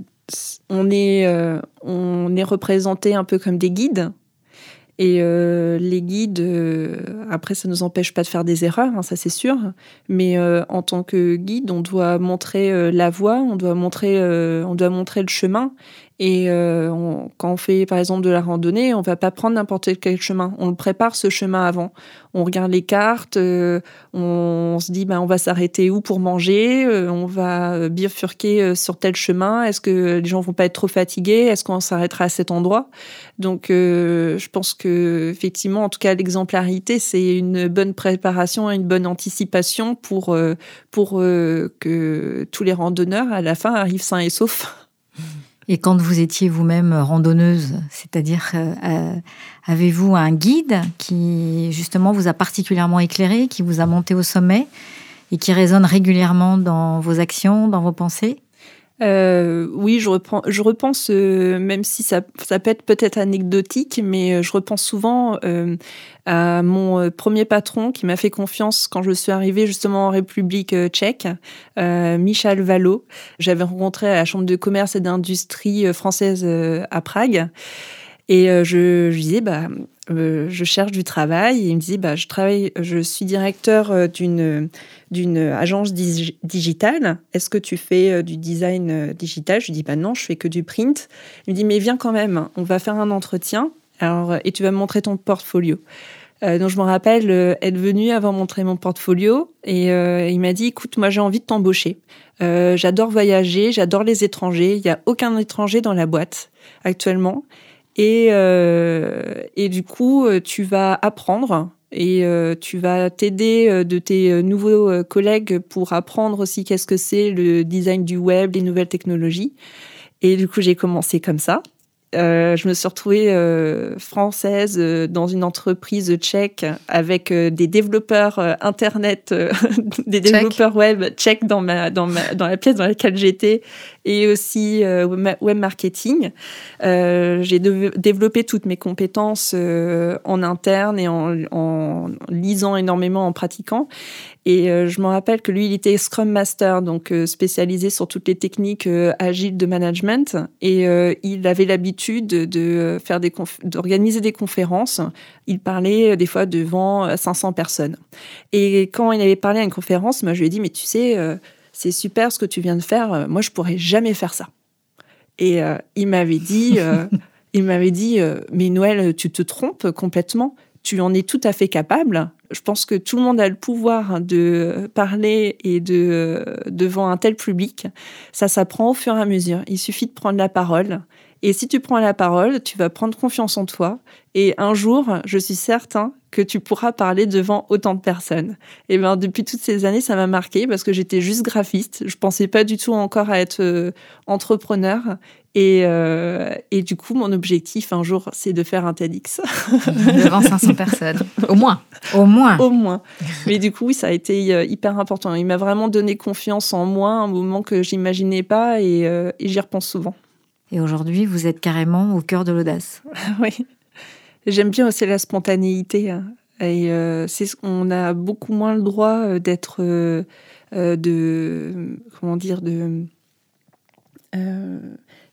on est, euh, on est représenté un peu comme des guides. Et euh, les guides, euh, après, ça ne nous empêche pas de faire des erreurs, hein, ça c'est sûr. Mais en tant que guide, on doit montrer la voie, on doit montrer, on doit montrer le chemin. Et euh, quand on fait par exemple de la randonnée, on va pas prendre n'importe quel chemin. On prépare ce chemin avant. On regarde les cartes, euh, on, se dit ben on va s'arrêter où pour manger, euh, on va bifurquer sur tel chemin. Est-ce que les gens vont pas être trop fatigués? Est-ce qu'on s'arrêtera à cet endroit? Donc je pense que effectivement, en tout cas, l'exemplarité c'est une bonne préparation, une bonne anticipation pour pour que tous les randonneurs à la fin arrivent sains et saufs. Et quand vous étiez vous-même randonneuse, c'est-à-dire euh, euh, avez-vous un guide qui justement vous a particulièrement éclairé, qui vous a monté au sommet et qui résonne régulièrement dans vos actions, dans vos pensées? Euh, oui, je, reprends, je repense, euh, même si ça, ça peut être peut-être anecdotique, mais euh, je repense souvent euh, à mon premier patron qui m'a fait confiance quand je suis arrivée justement en République tchèque, Michel Valo. J'avais rencontré à la Chambre de commerce et d'industrie française à Prague. Et je, je disais, bah, euh, je cherche du travail. Il me dit, bah, je travaille, je suis directeur euh, d'une agence digitale. Est-ce que tu fais euh, du design digital? Je lui dis, bah non, je fais que du print. Il me dit, mais viens quand même, on va faire un entretien. Alors, et tu vas me montrer ton portfolio. donc je me rappelle être venu avant montrer mon portfolio et il m'a dit écoute moi j'ai envie de t'embaucher. j'adore voyager, j'adore les étrangers. Il y a aucun étranger dans la boîte actuellement et, euh, et du coup, euh, tu vas apprendre et euh, tu vas t'aider de tes nouveaux collègues pour apprendre aussi qu'est-ce que c'est le design du web, les nouvelles technologies. Et du coup, j'ai commencé comme ça. Euh, je me suis retrouvée euh, française euh, dans une entreprise tchèque avec des développeurs internet, des développeurs web tchèques dans ma dans ma dans la pièce dans laquelle j'étais et aussi web marketing. J'ai développé toutes mes compétences en interne et en, en lisant énormément, en pratiquant. Et euh, je me rappelle que lui, il était Scrum Master, donc euh, spécialisé sur toutes les techniques euh, agiles de management. Et il avait l'habitude de faire des d'organiser des conférences. Il parlait des fois devant 500 personnes. Et quand il avait parlé à une conférence, moi je lui ai dit mais tu sais, c'est super ce que tu viens de faire. Moi je pourrais jamais faire ça. Et il m'avait dit, il m'avait dit, mais Noël, tu te trompes complètement. Tu en es tout à fait capable je pense que tout le monde a le pouvoir de parler et de devant un tel public. Ça s'apprend au fur et à mesure. Il suffit de prendre la parole. Et si tu prends la parole, tu vas prendre confiance en toi. Et un jour, je suis certain que tu pourras parler devant autant de personnes. Et ben depuis toutes ces années, ça m'a marqué parce que j'étais juste graphiste. Je pensais pas du tout encore à être euh, entrepreneur. Et, euh, et, du coup, mon objectif un jour, c'est de faire un TEDx. Devant 500 personnes. Au moins. Au moins. Au moins. Mais du coup, oui, ça a été euh, hyper important. Il m'a vraiment donné confiance en moi, un moment que j'imaginais pas et, euh, et j'y repense souvent. Et aujourd'hui, vous êtes carrément au cœur de l'audace. oui. J'aime bien aussi la spontanéité. Hein. Et c'est on a beaucoup moins le droit d'être de comment dire de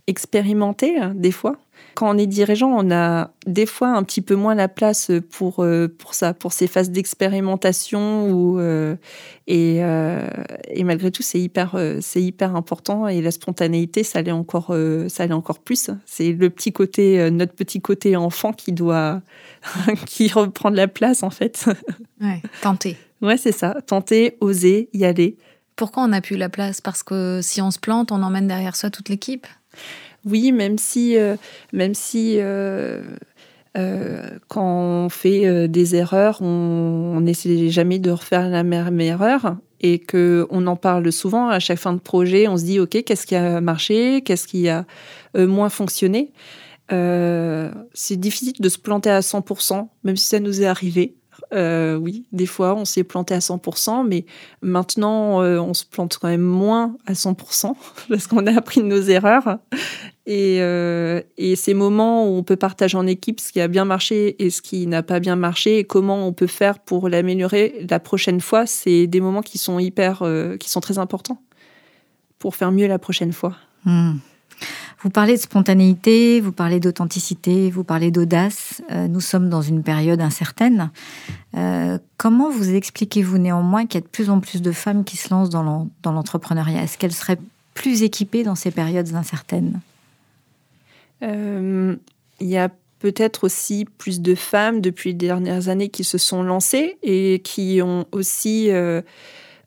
expérimenter hein, des fois. Quand on est dirigeant, on a des fois un petit peu moins la place pour, euh, pour ça, pour ces phases d'expérimentation. Euh, et, euh, et, malgré tout, c'est hyper, c'est hyper important. Et la spontanéité, ça l'est encore, ça l'est encore plus. C'est le petit côté, notre petit côté enfant qui doit, qui reprend la place en fait. Ouais, tenter. Ouais, c'est ça. Tenter, oser, y aller. Pourquoi on n'a plus la place? Parce que si on se plante, on emmène derrière soi toute l'équipe? Oui, même si, euh, même si euh, euh, quand on fait des erreurs, on n'essaie jamais de refaire la même erreur et qu'on en parle souvent à chaque fin de projet. On se dit, OK, qu'est-ce qui a marché Qu'est-ce qui a moins fonctionné c'est difficile de se planter à 100%, même si ça nous est arrivé. Euh, oui, des fois, on s'est planté à 100%, mais maintenant, euh, on se plante quand même moins à 100% parce qu'on a appris de nos erreurs. Euh, et, ces moments où on peut partager en équipe ce qui a bien marché et ce qui n'a pas bien marché et comment on peut faire pour l'améliorer la prochaine fois, c'est des moments qui sont hyper, qui sont très importants pour faire mieux la prochaine fois. Hmm. Vous parlez de spontanéité, vous parlez d'authenticité, vous parlez d'audace. Euh, nous sommes dans une période incertaine. Euh, comment vous expliquez-vous néanmoins qu'il y a de plus en plus de femmes qui se lancent dans l'entrepreneuriat? Est-ce qu'elles seraient plus équipées dans ces périodes incertaines? Euh, Il y a peut-être aussi plus de femmes depuis les dernières années qui se sont lancées et qui ont aussi,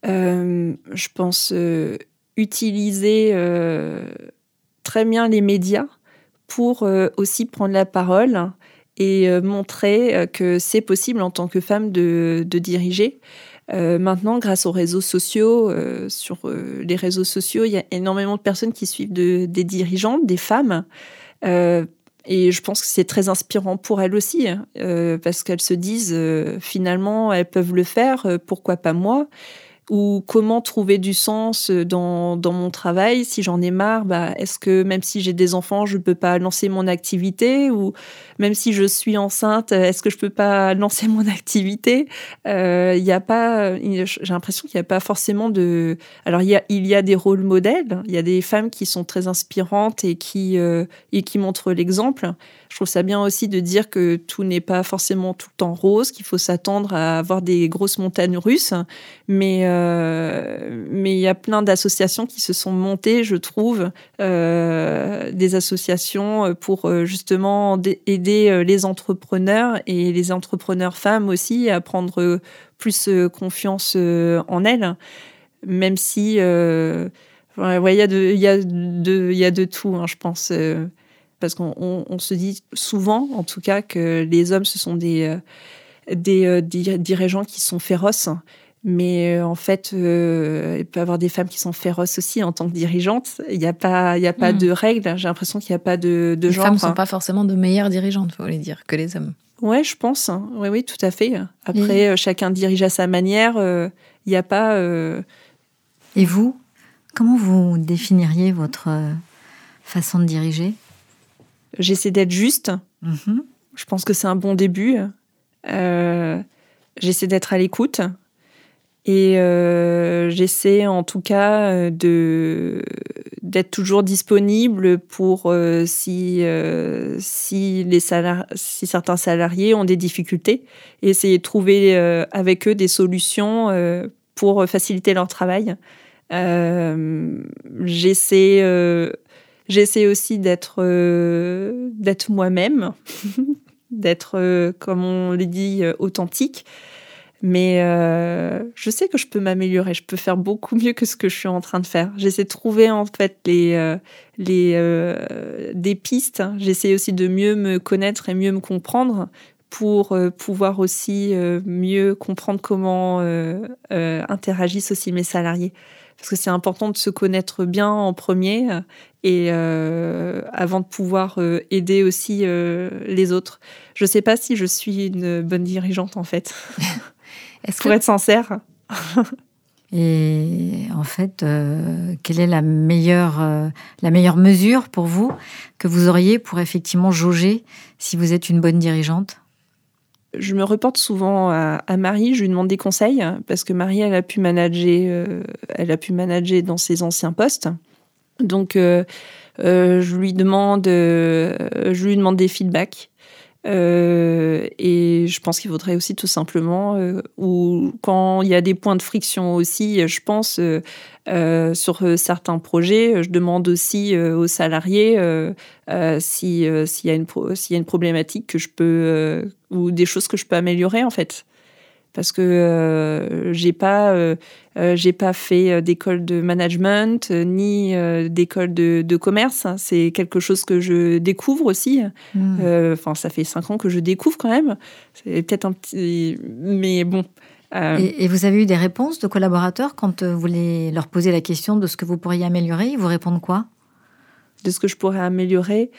je pense, utilisé très bien les médias pour euh, aussi prendre la parole et euh, montrer euh, que c'est possible en tant que femme de, diriger. maintenant, grâce aux réseaux sociaux, sur les réseaux sociaux, il y a énormément de personnes qui suivent des dirigeantes, des femmes. et je pense que c'est très inspirant pour elles aussi, hein, parce qu'elles se disent finalement, elles peuvent le faire, pourquoi pas moi? Ou comment trouver du sens euh, dans, mon travail. Si j'en ai marre, bah, est-ce que même si j'ai des enfants, je ne peux pas lancer mon activité Ou même si je suis enceinte, est-ce que je peux pas lancer mon activité? Euh, Il y a pas, j'ai l'impression qu'il n'y a pas forcément de. Alors il y a, il y a des rôles modèles. Il y a des femmes qui sont très inspirantes et qui euh, et qui montrent l'exemple. Je trouve ça bien aussi de dire que tout n'est pas forcément tout le temps rose, qu'il faut s'attendre à avoir des grosses montagnes russes, mais euh, mais il y a plein d'associations qui se sont montées, je trouve, euh, des associations pour euh, justement aider les entrepreneurs et les entrepreneurs femmes aussi à prendre plus confiance en elles, même si il y, a de, y y a de tout, hein, je pense parce qu'on se dit souvent, en tout cas, que les hommes, ce sont des, des, dirigeants qui sont féroces mais euh, en fait, euh, il peut y avoir des femmes qui sont féroces aussi en tant que dirigeantes. Il n'y a pas, il y a pas hmm. de règles. J'ai l'impression qu'il n'y a pas de, de les genre. Les femmes ne sont pas forcément de meilleures dirigeantes, faut les dire, que les hommes. Ouais, je pense. Oui, oui, tout à fait. Après, euh, chacun dirige à sa manière. Il n'y a pas. Et vous, comment vous définiriez votre façon de diriger? J'essaie d'être juste. Mm-hmm. Je pense que c'est un bon début. J'essaie d'être à l'écoute. Et euh, j'essaie en tout cas euh, de d'être toujours disponible pour euh, si si les si certains salariés ont des difficultés essayer de trouver avec eux des solutions pour faciliter leur travail. j'essaie j'essaie aussi d'être d'être moi-même, d'être comme on le dit authentique. Mais euh, je sais que je peux m'améliorer, je peux faire beaucoup mieux que ce que je suis en train de faire. J'essaie de trouver en fait les, euh, les, euh, des pistes. J'essaie aussi de mieux me connaître et mieux me comprendre pour pouvoir aussi mieux comprendre comment interagissent aussi mes salariés. Parce que c'est important de se connaître bien en premier et avant de pouvoir aider aussi les autres. Je ne sais pas si je suis une bonne dirigeante en fait. pour être sincère. Et en fait, euh, quelle est la meilleure, euh, la meilleure mesure pour vous que vous auriez pour effectivement jauger si vous êtes une bonne dirigeante? Je me reporte souvent à, Marie, je lui demande des conseils parce que Marie, elle a pu manager, euh, elle a pu manager dans ses anciens postes. Donc, je lui demande, je lui demande des feedbacks. Euh, et je pense qu'il faudrait aussi tout simplement, euh, ou quand il y a des points de friction aussi, je pense euh, sur certains projets, je demande aussi aux salariés s'il y, a une y a une problématique que je peux ou des choses que je peux améliorer en fait parce que euh, j'ai pas euh, euh, j'ai pas fait d'école de management ni d'école de, commerce. C'est quelque chose que je découvre aussi. Hmm. Enfin, ça fait cinq ans que je découvre quand même. C'est peut-être un petit, mais bon. Et, et, vous avez eu des réponses de collaborateurs quand vous voulez leur poser la question de ce que vous pourriez améliorer? Ils vous répondent quoi? De ce que je pourrais améliorer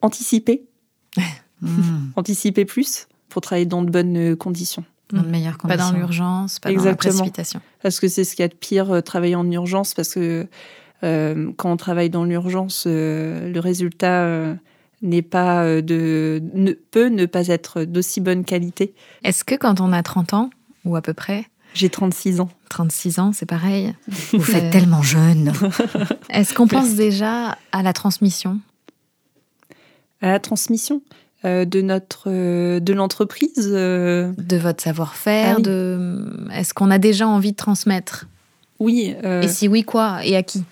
anticiper, hmm. anticiper plus pour travailler dans de bonnes conditions. Dans de meilleures conditions. Pas dans l'urgence, pas dans la précipitation. Parce que c'est ce qu'il y a de pire, travailler en urgence, parce que quand on travaille dans l'urgence, le résultat n'est pas euh, de ne, peut ne pas être d'aussi bonne qualité. Est-ce que quand on a 30 ans ou à peu près j'ai 36 ans. 36 ans, c'est pareil. Vous faites tellement jeune. Est-ce qu'on pense déjà à la transmission? À la transmission? euh, de notre euh, de l'entreprise de votre savoir-faire ah de est-ce qu'on a déjà envie de transmettre? Oui et si oui quoi? Et à qui?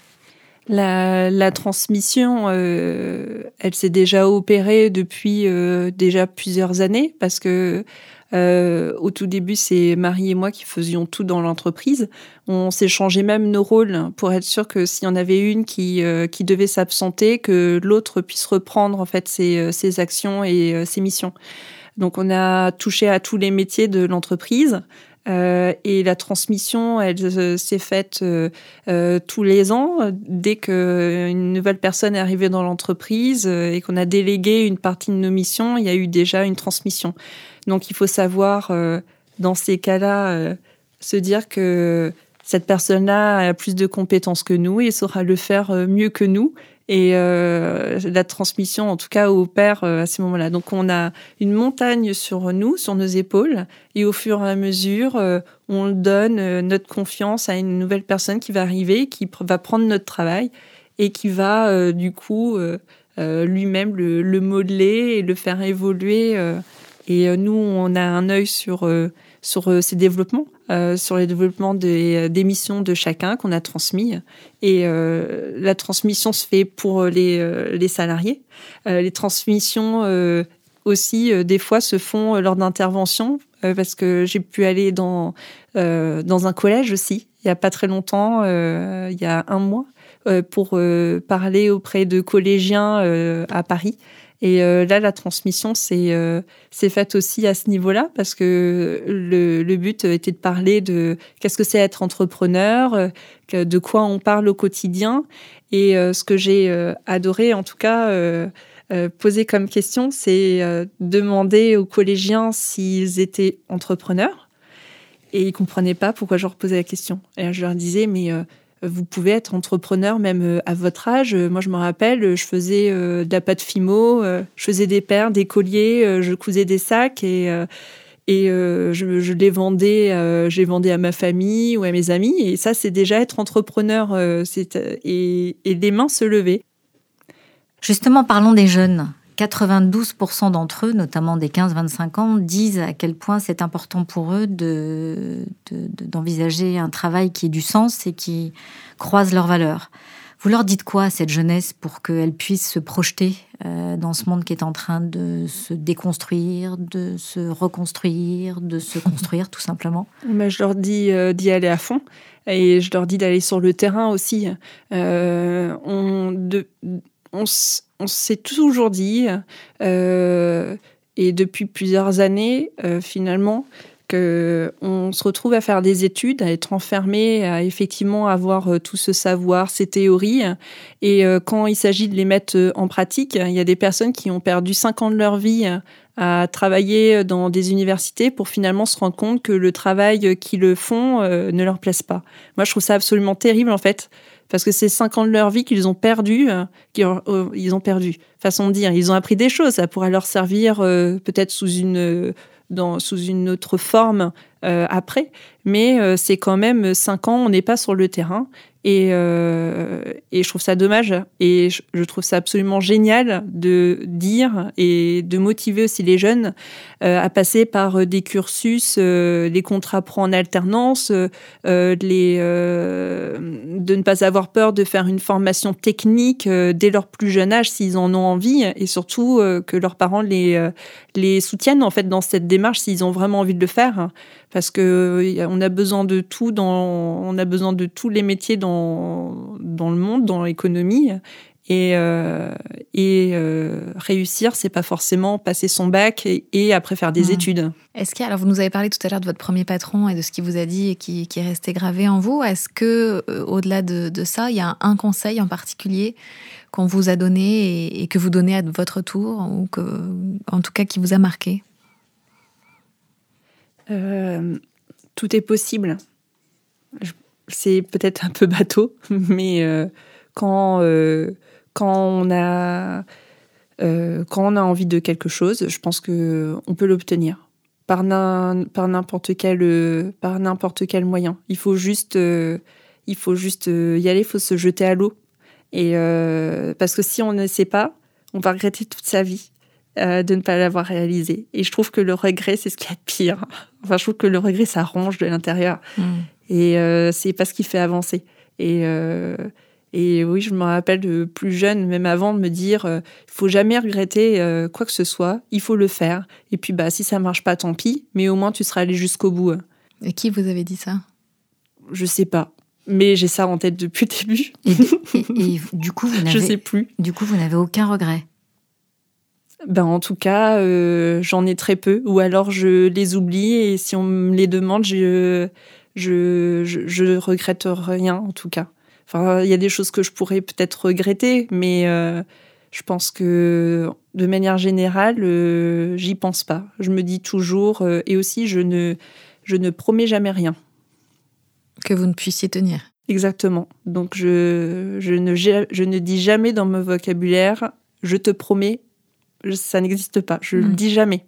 La, transmission, euh, elle s'est déjà opérée depuis euh, déjà plusieurs années parce que euh, au tout début, c'est Marie et moi qui faisions tout dans l'entreprise. On changé même nos rôles pour être sûr que s'il y en avait une qui, qui devait s'absenter, que l'autre puisse reprendre en fait ses, ses actions et ses missions. Donc on a touché à tous les métiers de l'entreprise. Euh, et la transmission, elle euh, s'est faite euh, tous les ans. Dès qu'une nouvelle personne est arrivée dans l'entreprise et qu'on a délégué une partie de nos missions, il y a eu déjà une transmission. Donc il faut savoir, dans ces cas-là, se dire que cette personne-là a plus de compétences que nous et saura le faire mieux que nous et euh, la transmission, en tout cas, opère euh, à ce moment-là. Donc, on a une montagne sur nous, sur nos épaules, et au fur et à mesure, euh, on donne notre confiance à une nouvelle personne qui va arriver, qui va prendre notre travail et qui va, du coup, lui-même le, modeler et le faire évoluer. Et nous, on a un œil sur sur euh, ces développements, euh, sur les développements des, des missions de chacun qu'on a transmis. Et euh, la transmission se fait pour les, les salariés. les transmissions aussi, des fois, se font lors d'interventions, parce que j'ai pu aller dans, dans un collège aussi, il n'y a pas très longtemps, il y a un mois, pour parler auprès de collégiens à Paris. Et euh, là, la transmission, c'est euh, c'est faite aussi à ce niveau-là parce que le, but était de parler de qu'est-ce que c'est être entrepreneur, euh, de quoi on parle au quotidien. Et ce que j'ai adoré, en tout cas, poser comme question, c'est demander aux collégiens s'ils étaient entrepreneurs. Et ils comprenaient pas pourquoi je leur posais la question. Et je leur disais, mais vous pouvez être entrepreneur même euh, à votre âge. Euh, moi, je me rappelle, je faisais euh, de fimo, je faisais des paires, des colliers, je cousais des sacs et, et je, les vendais, je les vendais à ma famille ou à mes amis. Et ça, c'est déjà être entrepreneur et, et les mains se lever. Justement, parlons des jeunes. 92% d'entre eux, notamment des 15-25 ans, disent à quel point c'est important pour eux d'envisager de, un travail qui ait du sens et qui croise leurs valeurs. Vous leur dites quoi à cette jeunesse pour qu'elle puisse se projeter euh, dans ce monde qui est en train de se déconstruire, de se reconstruire, de se construire tout simplement? Je leur dis euh, d'y aller à fond et je leur dis d'aller sur le terrain aussi. Euh, on, s'est toujours dit, euh, et depuis plusieurs années, euh, finalement, qu'on se retrouve à faire des études, à être enfermé, à effectivement avoir euh, tout ce savoir, ces théories. Et quand il s'agit de les mettre en pratique, il y a des personnes qui ont perdu cinq ans de leur vie à travailler dans des universités pour finalement se rendre compte que le travail qu'ils font ne leur plaise pas. Moi, je trouve ça absolument terrible, en fait parce que c'est cinq ans de leur vie qu'ils ont perdu, euh, euh, ont perdu. Façon de dire, ils ont appris des choses, ça pourrait leur servir euh, peut-être sous sous une autre forme après, mais c'est quand même cinq ans, on n'est pas sur le terrain et, euh, et, je trouve ça dommage. Et je, trouve ça absolument génial de dire et de motiver aussi les jeunes euh, à passer par des cursus, euh, les contrats pro en alternance, euh, de ne pas avoir peur de faire une formation technique dès leur plus jeune âge s'ils en ont envie. Et surtout que leurs parents les, les soutiennent en fait dans cette démarche s'ils ont vraiment envie de le faire. Parce que on a besoin de tout dans on a besoin de tous les métiers dans dans le monde dans l'économie et, euh, Et euh, réussir, c'est pas forcément passer son bac et, après faire des Mmh. études. Est-ce a- alors vous nous avez parlé tout à l'heure de votre premier patron et de ce qu'il vous a dit et qui, qui est resté gravé en vous. Est-ce que euh, au-delà de, de ça, il y a un conseil en particulier qu'on vous a donné et, et que vous donnez à votre tour ou que, en tout cas, qui vous a marqué? Euh, tout est possible. Je- C'est peut-être un peu bateau, mais euh, quand, euh, quand, on a, euh, quand on a envie de quelque chose, je pense que on peut l'obtenir par n'im- par n'importe quel, par quel moyen. Il faut juste, il faut juste y aller, il faut se jeter à l'eau. Et parce que si on ne sait pas, on va regretter toute sa vie euh, de ne pas l'avoir réalisé. Et je trouve que le regret, c'est ce qu'il y a de pire. Enfin, je trouve que le regret, ça ronge de l'intérieur. Hmm. Et euh, c'est pas ce qui fait avancer. Et, euh, et oui, je me rappelle de plus jeune, même avant, de me dire il faut jamais regretter quoi que ce soit, il faut le faire. Et puis, bah, si ça marche pas, tant pis, mais au moins tu seras allé jusqu'au bout. Et qui vous avait dit ça? Je sais pas. Mais j'ai ça en tête depuis le début. Et, et- et du coup, vous Je sais n'avez, plus. du coup, vous n'avez aucun regret? Ben, en tout cas, euh, j'en ai très peu. Ou alors je les oublie et si on me les demande, je, je, je, je regrette rien, en tout cas. Enfin, il y a des choses que je pourrais peut-être regretter, mais euh, je pense que de manière générale, euh, j'y pense pas. Je me dis toujours, et aussi, je ne, je ne promets jamais rien. que vous ne puissiez tenir Exactement. Donc, je, je, ne, je ne dis jamais dans mon vocabulaire, je te promets, ça n'existe pas. Je ne le dis jamais.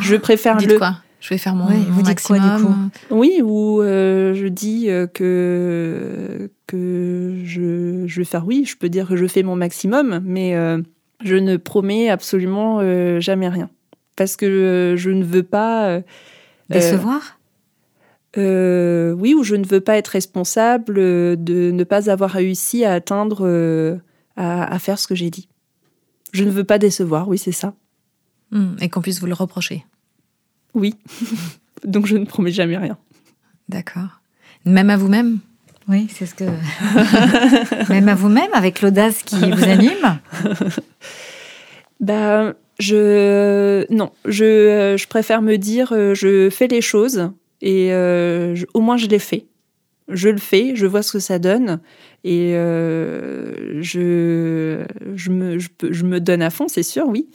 Je préfère Dites le. quoi? Je vais faire mon, Ouais, mon vous dites quoi, maximum. du Oui, ou euh, je dis euh, que, que je, je vais faire oui, je peux dire que je fais mon maximum, mais euh, je ne promets absolument euh, jamais rien. Parce que euh, je ne veux pas. euh, Décevoir? euh, oui, ou je ne veux pas être responsable euh, de ne pas avoir réussi à atteindre, euh, à, à faire ce que j'ai dit. Je ne veux pas décevoir, oui, c'est ça. Hmm, Et qu'on puisse vous le reprocher. Oui. Donc je ne promets jamais rien. D'accord. Même à vous-même? Oui, c'est ce que. Même à vous-même, avec l'audace qui vous anime? Bah, je non, je, je préfère me dire euh, je fais les choses et euh, je- au moins je les fais. Je le fais, je vois ce que ça donne et euh, je je me je, me donne à fond, c'est sûr, oui.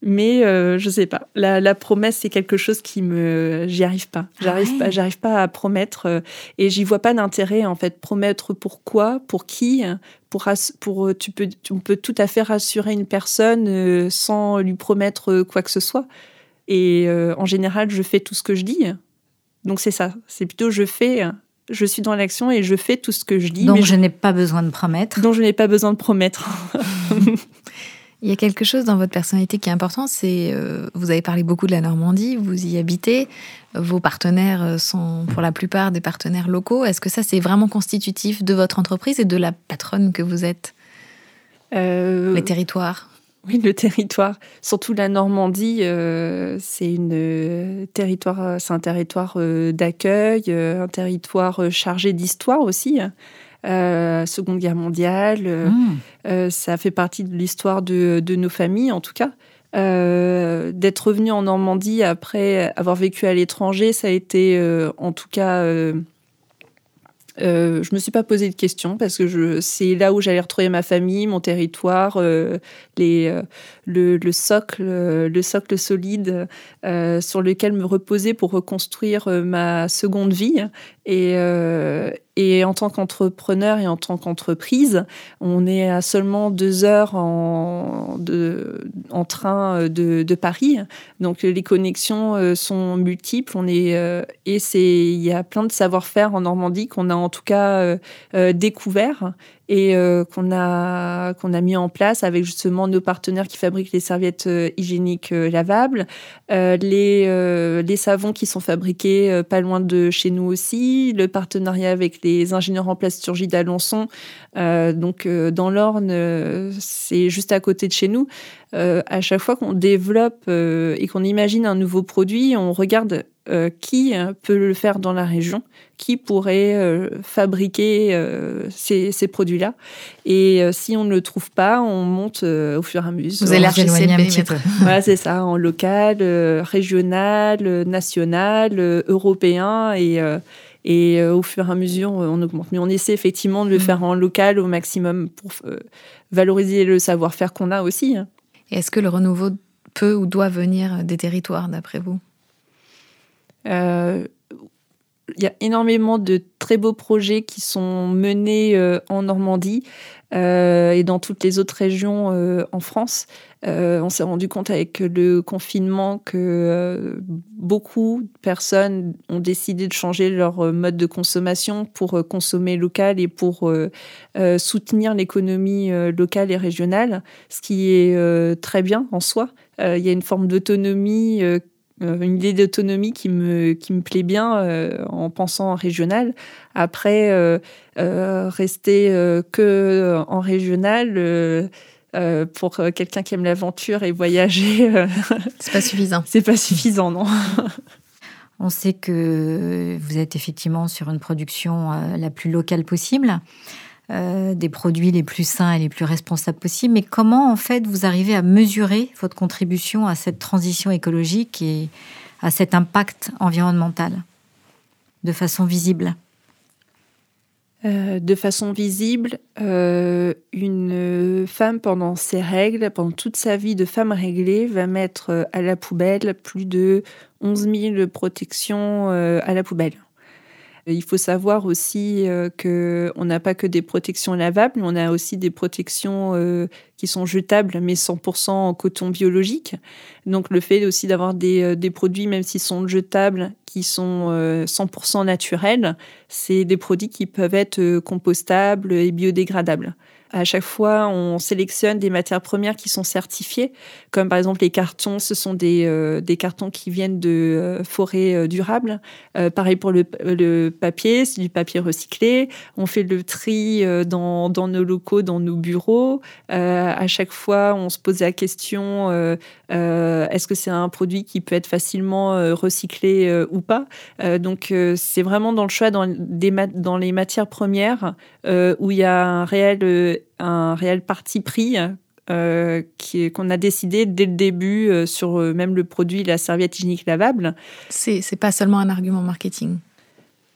Mais euh, je sais pas. La, la promesse, c'est quelque chose qui me, j'y arrive pas. J'arrive ouais. pas, j'arrive pas à promettre euh, et j'y vois pas d'intérêt en fait. Promettre pourquoi, pour qui, pour rass- pour euh, tu peux, on peut tout à fait rassurer une personne euh, sans lui promettre quoi que ce soit. Et en général, je fais tout ce que je dis. Donc c'est ça. C'est plutôt je fais, je suis dans l'action et je fais tout ce que je dis. Donc, je n'ai pas besoin de promettre. dont je n'ai pas besoin de promettre. Il y a quelque chose dans votre personnalité qui est important, c'est euh, vous avez parlé beaucoup de la Normandie, vous y habitez, vos partenaires euh, sont pour la plupart des partenaires locaux. Est-ce que ça c'est vraiment constitutif de votre entreprise et de la patronne que vous êtes, Euh, les territoires? Oui, le territoire, surtout la Normandie, euh, c'est une euh, territoire, euh, c'est un territoire euh, d'accueil, euh, un territoire chargé d'histoire aussi. Euh, Seconde Guerre mondiale, Mmh. euh, ça fait partie de l'histoire de, de nos familles en tout cas. D'être revenu en Normandie après avoir vécu à l'étranger, ça a été en tout cas. Euh, je me suis pas posé de questions parce que je, c'est là où j'allais retrouver ma famille, mon territoire, euh, les, euh, le, le socle, euh, le socle solide euh, sur lequel me reposer pour reconstruire euh, ma seconde vie. Et, et en tant qu'entrepreneur et en tant qu'entreprise, on est à seulement deux heures en, train de, de Paris. Donc les connexions euh, sont multiples. On est, euh, et il y a plein de savoir-faire en Normandie qu'on a en tout cas euh, euh, découvert et euh, qu'on a qu'on a mis en place avec justement nos partenaires qui fabriquent les serviettes euh, hygiéniques euh, lavables, euh, les les savons qui sont fabriqués pas loin de chez nous aussi, le partenariat avec les ingénieurs en plasturgie d'Alençon, donc dans l'Orne, c'est juste à côté de chez nous. Euh, à chaque fois qu'on développe euh, et qu'on imagine un nouveau produit, on regarde qui peut le faire dans la région, qui pourrait fabriquer ces, ces produits-là. Et si on ne le trouve pas, on monte au fur et à mesure. Vous élargissez un petit peu. voilà, c'est ça, en local, régional, national, européen et et au fur et à mesure, on augmente. Mais on essaie effectivement de le mmh. faire en local au maximum pour valoriser le savoir-faire qu'on a aussi. Est-ce que le renouveau peut ou doit venir des territoires, d'après vous? Euh, il y a énormément de très beaux projets qui sont menés euh, en Normandie euh, et dans toutes les autres régions en France. on s'est rendu compte avec le confinement que beaucoup de personnes ont décidé de changer leur mode de consommation pour consommer local et pour soutenir l'économie locale et régionale, ce qui est très bien en soi. Il y a une forme d'autonomie euh, une idée d'autonomie qui me, qui me plaît bien euh, en pensant en régional. Après, euh, rester que en régional. pour quelqu'un qui aime l'aventure et voyager, c'est pas suffisant. C'est pas suffisant, non. On sait que vous êtes effectivement sur une production la plus locale possible. Euh, des produits les plus sains et les plus responsables possibles. Mais comment, en fait, vous arrivez à mesurer votre contribution à cette transition écologique et à cet impact environnemental de façon visible? Euh, de façon visible, euh, une femme pendant ses règles, pendant toute sa vie de femme réglée, va mettre à la poubelle plus de 11 000 protections à la poubelle. Il faut savoir aussi euh, qu'on n'a pas que des protections lavables, on a aussi des protections euh, qui sont jetables, mais 100% en coton biologique. Donc le fait aussi d'avoir des, euh, des, produits, même s'ils sont jetables, qui sont 100% naturels, c'est des produits qui peuvent être compostables et biodégradables. À chaque fois, on sélectionne des matières premières qui sont certifiées, comme par exemple les cartons. Ce sont des, euh, cartons qui viennent de euh, forêts euh, durables. pareil pour le, papier, c'est du papier recyclé. On fait le tri dans, nos locaux, dans nos bureaux. à chaque fois, on se pose la question est-ce que c'est un produit qui peut être facilement recyclé ou pas? Donc, c'est vraiment dans le choix dans, dans les matières premières où il y a un réel un réel parti pris euh, qu'on a décidé dès le début euh, sur euh, même le produit, la serviette hygiénique lavable. C'est, c'est pas seulement un argument marketing.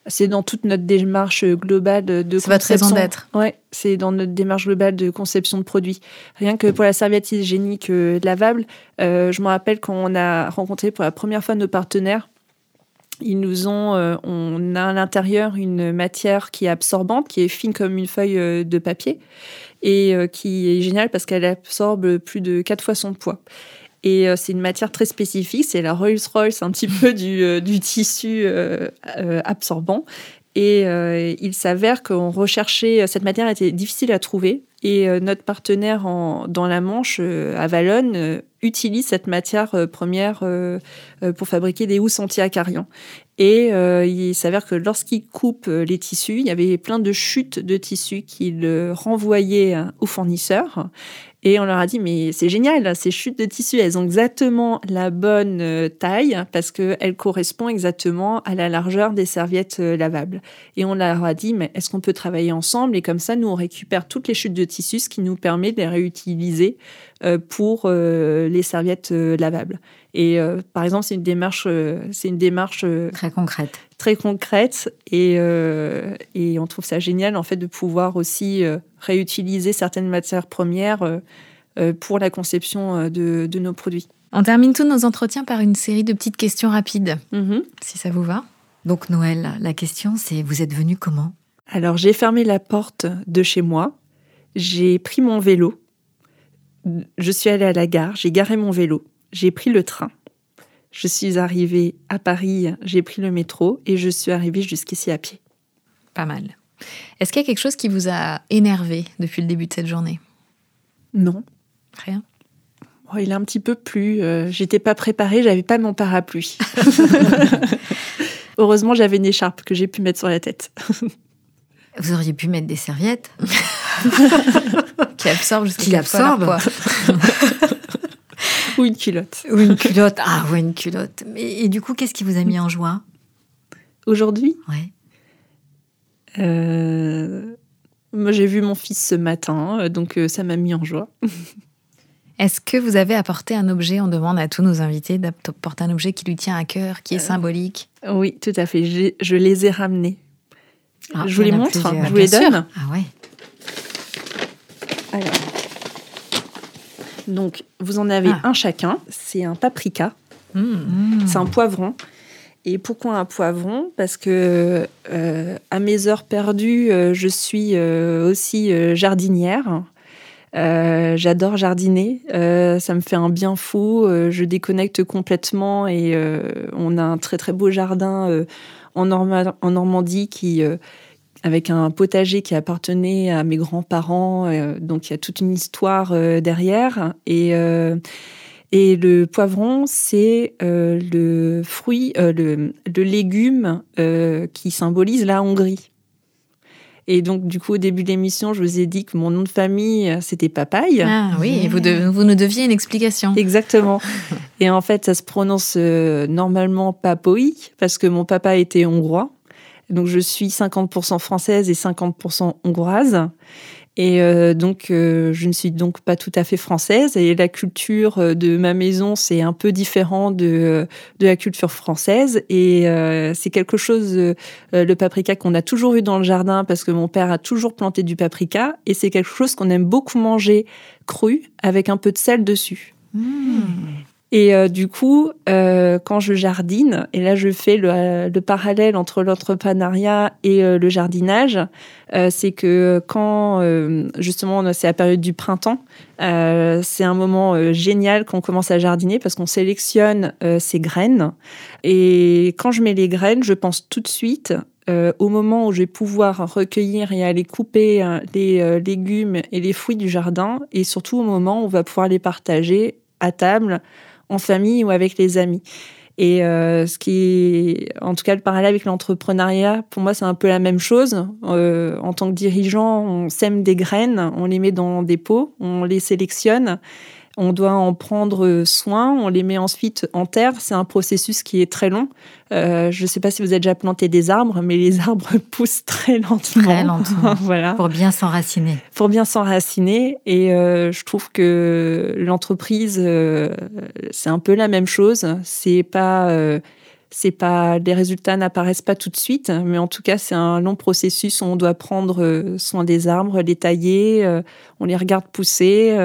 C'est dans toute notre démarche globale de, c'est votre raison d'être. Ouais, c'est dans notre démarche globale de conception de produits. Rien que pour la serviette hygiénique lavable, je me rappelle quand on a rencontré pour la première fois nos partenaires, ils nous ont, on a à l'intérieur une matière qui est absorbante, qui est fine comme une feuille de papier et euh, qui est géniale parce qu'elle absorbe plus de quatre fois son poids. Et euh, c'est une matière très spécifique, c'est la Rolls-Royce un petit peu euh, du tissu absorbant. Et il s'avère qu'on recherchait, cette matière était difficile à trouver. Et notre partenaire en, dans la Manche, à Valonne, utilise cette matière première pour fabriquer des housses anti-acariens. Et euh, il s'avère que lorsqu'il coupe euh, les tissus, il y avait plein de chutes de tissus qu'il renvoyait euh, aux fournisseurs. Et on leur a dit, mais c'est génial, ces chutes de tissus, elles ont exactement la bonne euh, taille parce qu'elles correspondent exactement à la largeur des serviettes euh, lavables. Et on leur a dit, mais est-ce qu'on peut travailler ensemble? Et comme ça, nous, on récupère toutes les chutes de tissus, ce qui nous permet de les réutiliser euh, pour les serviettes lavables. Et par exemple, c'est une démarche, c'est une démarche très concrète, très concrète, et, et on trouve ça génial en fait de pouvoir aussi réutiliser certaines matières premières euh, euh, pour la conception euh, de, nos produits. On termine tous nos entretiens par une série de petites questions rapides, mm-hmm. si ça vous va. Donc Noël, la question c'est vous êtes venu comment? Alors j'ai fermé la porte de chez moi, j'ai pris mon vélo, je suis allée à la gare, j'ai garé mon vélo, j'ai pris le train. Je suis arrivée à Paris, j'ai pris le métro et je suis arrivée jusqu'ici à pied. Pas mal. Est-ce qu'il y a quelque chose qui vous a énervé depuis le début de cette journée? Non. Rien? Oh, Il est un petit peu plus. Euh, j'étais pas préparée, j'avais pas mon parapluie. Heureusement, j'avais une écharpe que j'ai pu mettre sur la tête. Vous auriez pu mettre des serviettes qui absorbent jusqu'à qui absorbent. Ou une culotte? Ou une culotte. Ah ouais, une culotte. Et du coup, qu'est-ce qui vous a mis en joie? Aujourd'hui? Ouais. Euh, Moi, j'ai vu mon fils ce matin, euh, donc euh, ça m'a mis en joie. Est-ce que vous avez apporté un objet? On demande à tous nos invités d'apporter un objet qui lui tient à cœur, qui est symbolique. Oui, tout à fait. Je les ai ramenés. Ah, je vous les montre, je vous les donne. Ah ouais. Alors. Donc, vous en avez Ah. un chacun. C'est un paprika. Hmm. Mmh. C'est un poivron. Et pourquoi un poivron? Parce que euh, à mes heures perdues, euh, je suis euh, aussi jardinière. Euh, J'adore jardiner. Euh, ça me fait un bien fou. Euh, je déconnecte complètement et on a un très très beau jardin en, Norma- en Normandie qui avec un potager qui appartenait à mes grands-parents. euh, donc il y a toute une histoire euh, derrière et euh, et le poivron, c'est le fruit, le, le légume qui symbolise la Hongrie. Et donc, du coup, au début de l'émission, je vous ai dit que mon nom de famille, c'était Papaye. Ah oui, vous, de- vous nous deviez une explication. Exactement. Et en fait, ça se prononce normalement Papoi, parce que mon papa était hongrois. Donc, je suis 50% française et 50% hongroise. Et euh, donc, euh, je ne suis donc pas tout à fait française. Et la culture euh, de ma maison, c'est un peu différent de, de la culture française. Et c'est quelque chose, le paprika, qu'on a toujours eu dans le jardin, parce que mon père a toujours planté du paprika. Et c'est quelque chose qu'on aime beaucoup manger cru, avec un peu de sel dessus. Mmh. Et euh, du coup, euh, quand je jardine, et là je fais le, le parallèle entre l'entrepreneuriat et euh, le jardinage, c'est que quand justement c'est la période du printemps, c'est un moment génial quand on commence à jardiner parce qu'on sélectionne ses graines. Et quand je mets les graines, je pense tout de suite au moment où je vais pouvoir recueillir et aller couper les légumes et les fruits du jardin, et surtout au moment où on va pouvoir les partager à table, en famille ou avec les amis. Et euh, ce qui en tout cas, le parallèle avec l'entrepreneuriat, pour moi, c'est un peu la même chose. Euh, en tant que dirigeant, on sème des graines, on les met dans des pots, on les sélectionne, on doit en prendre soin, on les met ensuite en terre. C'est un processus qui est très long. Euh, je ne sais pas si vous avez déjà planté des arbres, mais les arbres poussent très lentement. Très lentement. voilà Pour bien s'enraciner. pour bien s'enraciner. Et euh, je trouve que l'entreprise, euh, c'est un peu la même chose. C'est pas, c'est pas, les résultats n'apparaissent pas tout de suite, mais en tout cas, c'est un long processus où on doit prendre soin des arbres, les tailler, on les regarde pousser.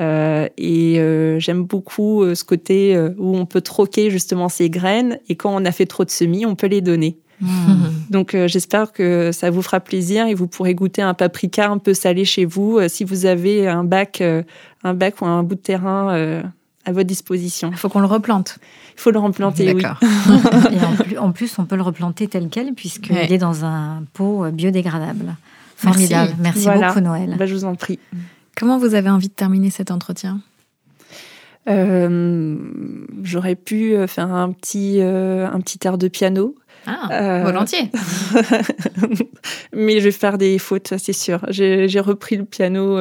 Euh, et euh, j'aime beaucoup euh, ce côté euh, où on peut troquer justement ces graines et quand on a fait trop de semis, on peut les donner. Mmh. Donc euh, j'espère que ça vous fera plaisir et vous pourrez goûter un paprika un peu salé chez vous euh, si vous avez un bac, euh, un bac ou un bout de terrain euh, à votre disposition. Il faut qu'on le replante. Il faut le replanter, oui. D'accord. Et en plus, en plus, on peut le replanter tel quel puisqu'il Ouais. est dans un pot biodégradable. Formidable. Merci, Voilà. beaucoup, Noël. Bah, je vous en prie. Comment vous avez envie de terminer cet entretien? Euh, J'aurais pu euh, faire un petit, euh, un petit air de piano, Ah, Euh, volontiers. mais je vais faire des fautes, c'est sûr. J'ai repris le piano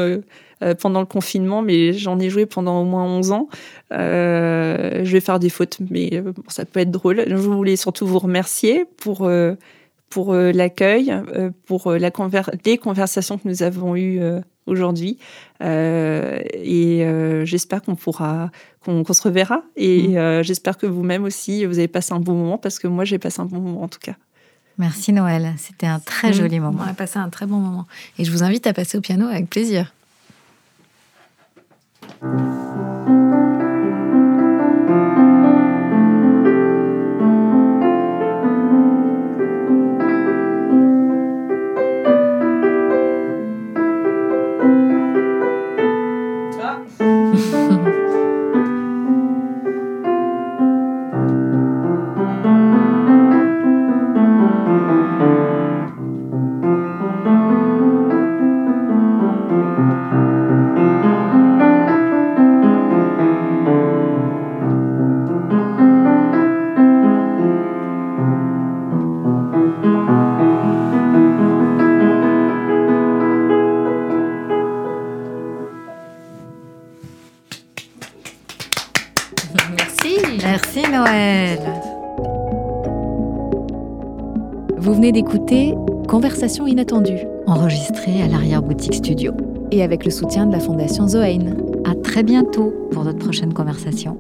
pendant le confinement, mais j'en ai joué pendant au moins 11 ans. Euh, je vais faire des fautes, mais bon, ça peut être drôle. Je voulais surtout vous remercier pour, euh, pour euh, l'accueil, pour la conver- les conversations que nous avons eues aujourd'hui. Euh, et euh, j'espère qu'on pourra, qu'on se reverra. Et Mm. euh, j'espère que vous-même aussi, vous avez passé un bon moment, parce que moi, j'ai passé un bon moment en tout cas. Merci, Noël. C'était un très Mmh. joli On moment. a passé un très bon moment. Et je vous invite à passer au piano avec plaisir. D'écouter Conversation inattendue Enregistré à l'arrière-boutique studio. et avec le soutien de la Fondation Zoein. À très bientôt pour notre prochaine conversation.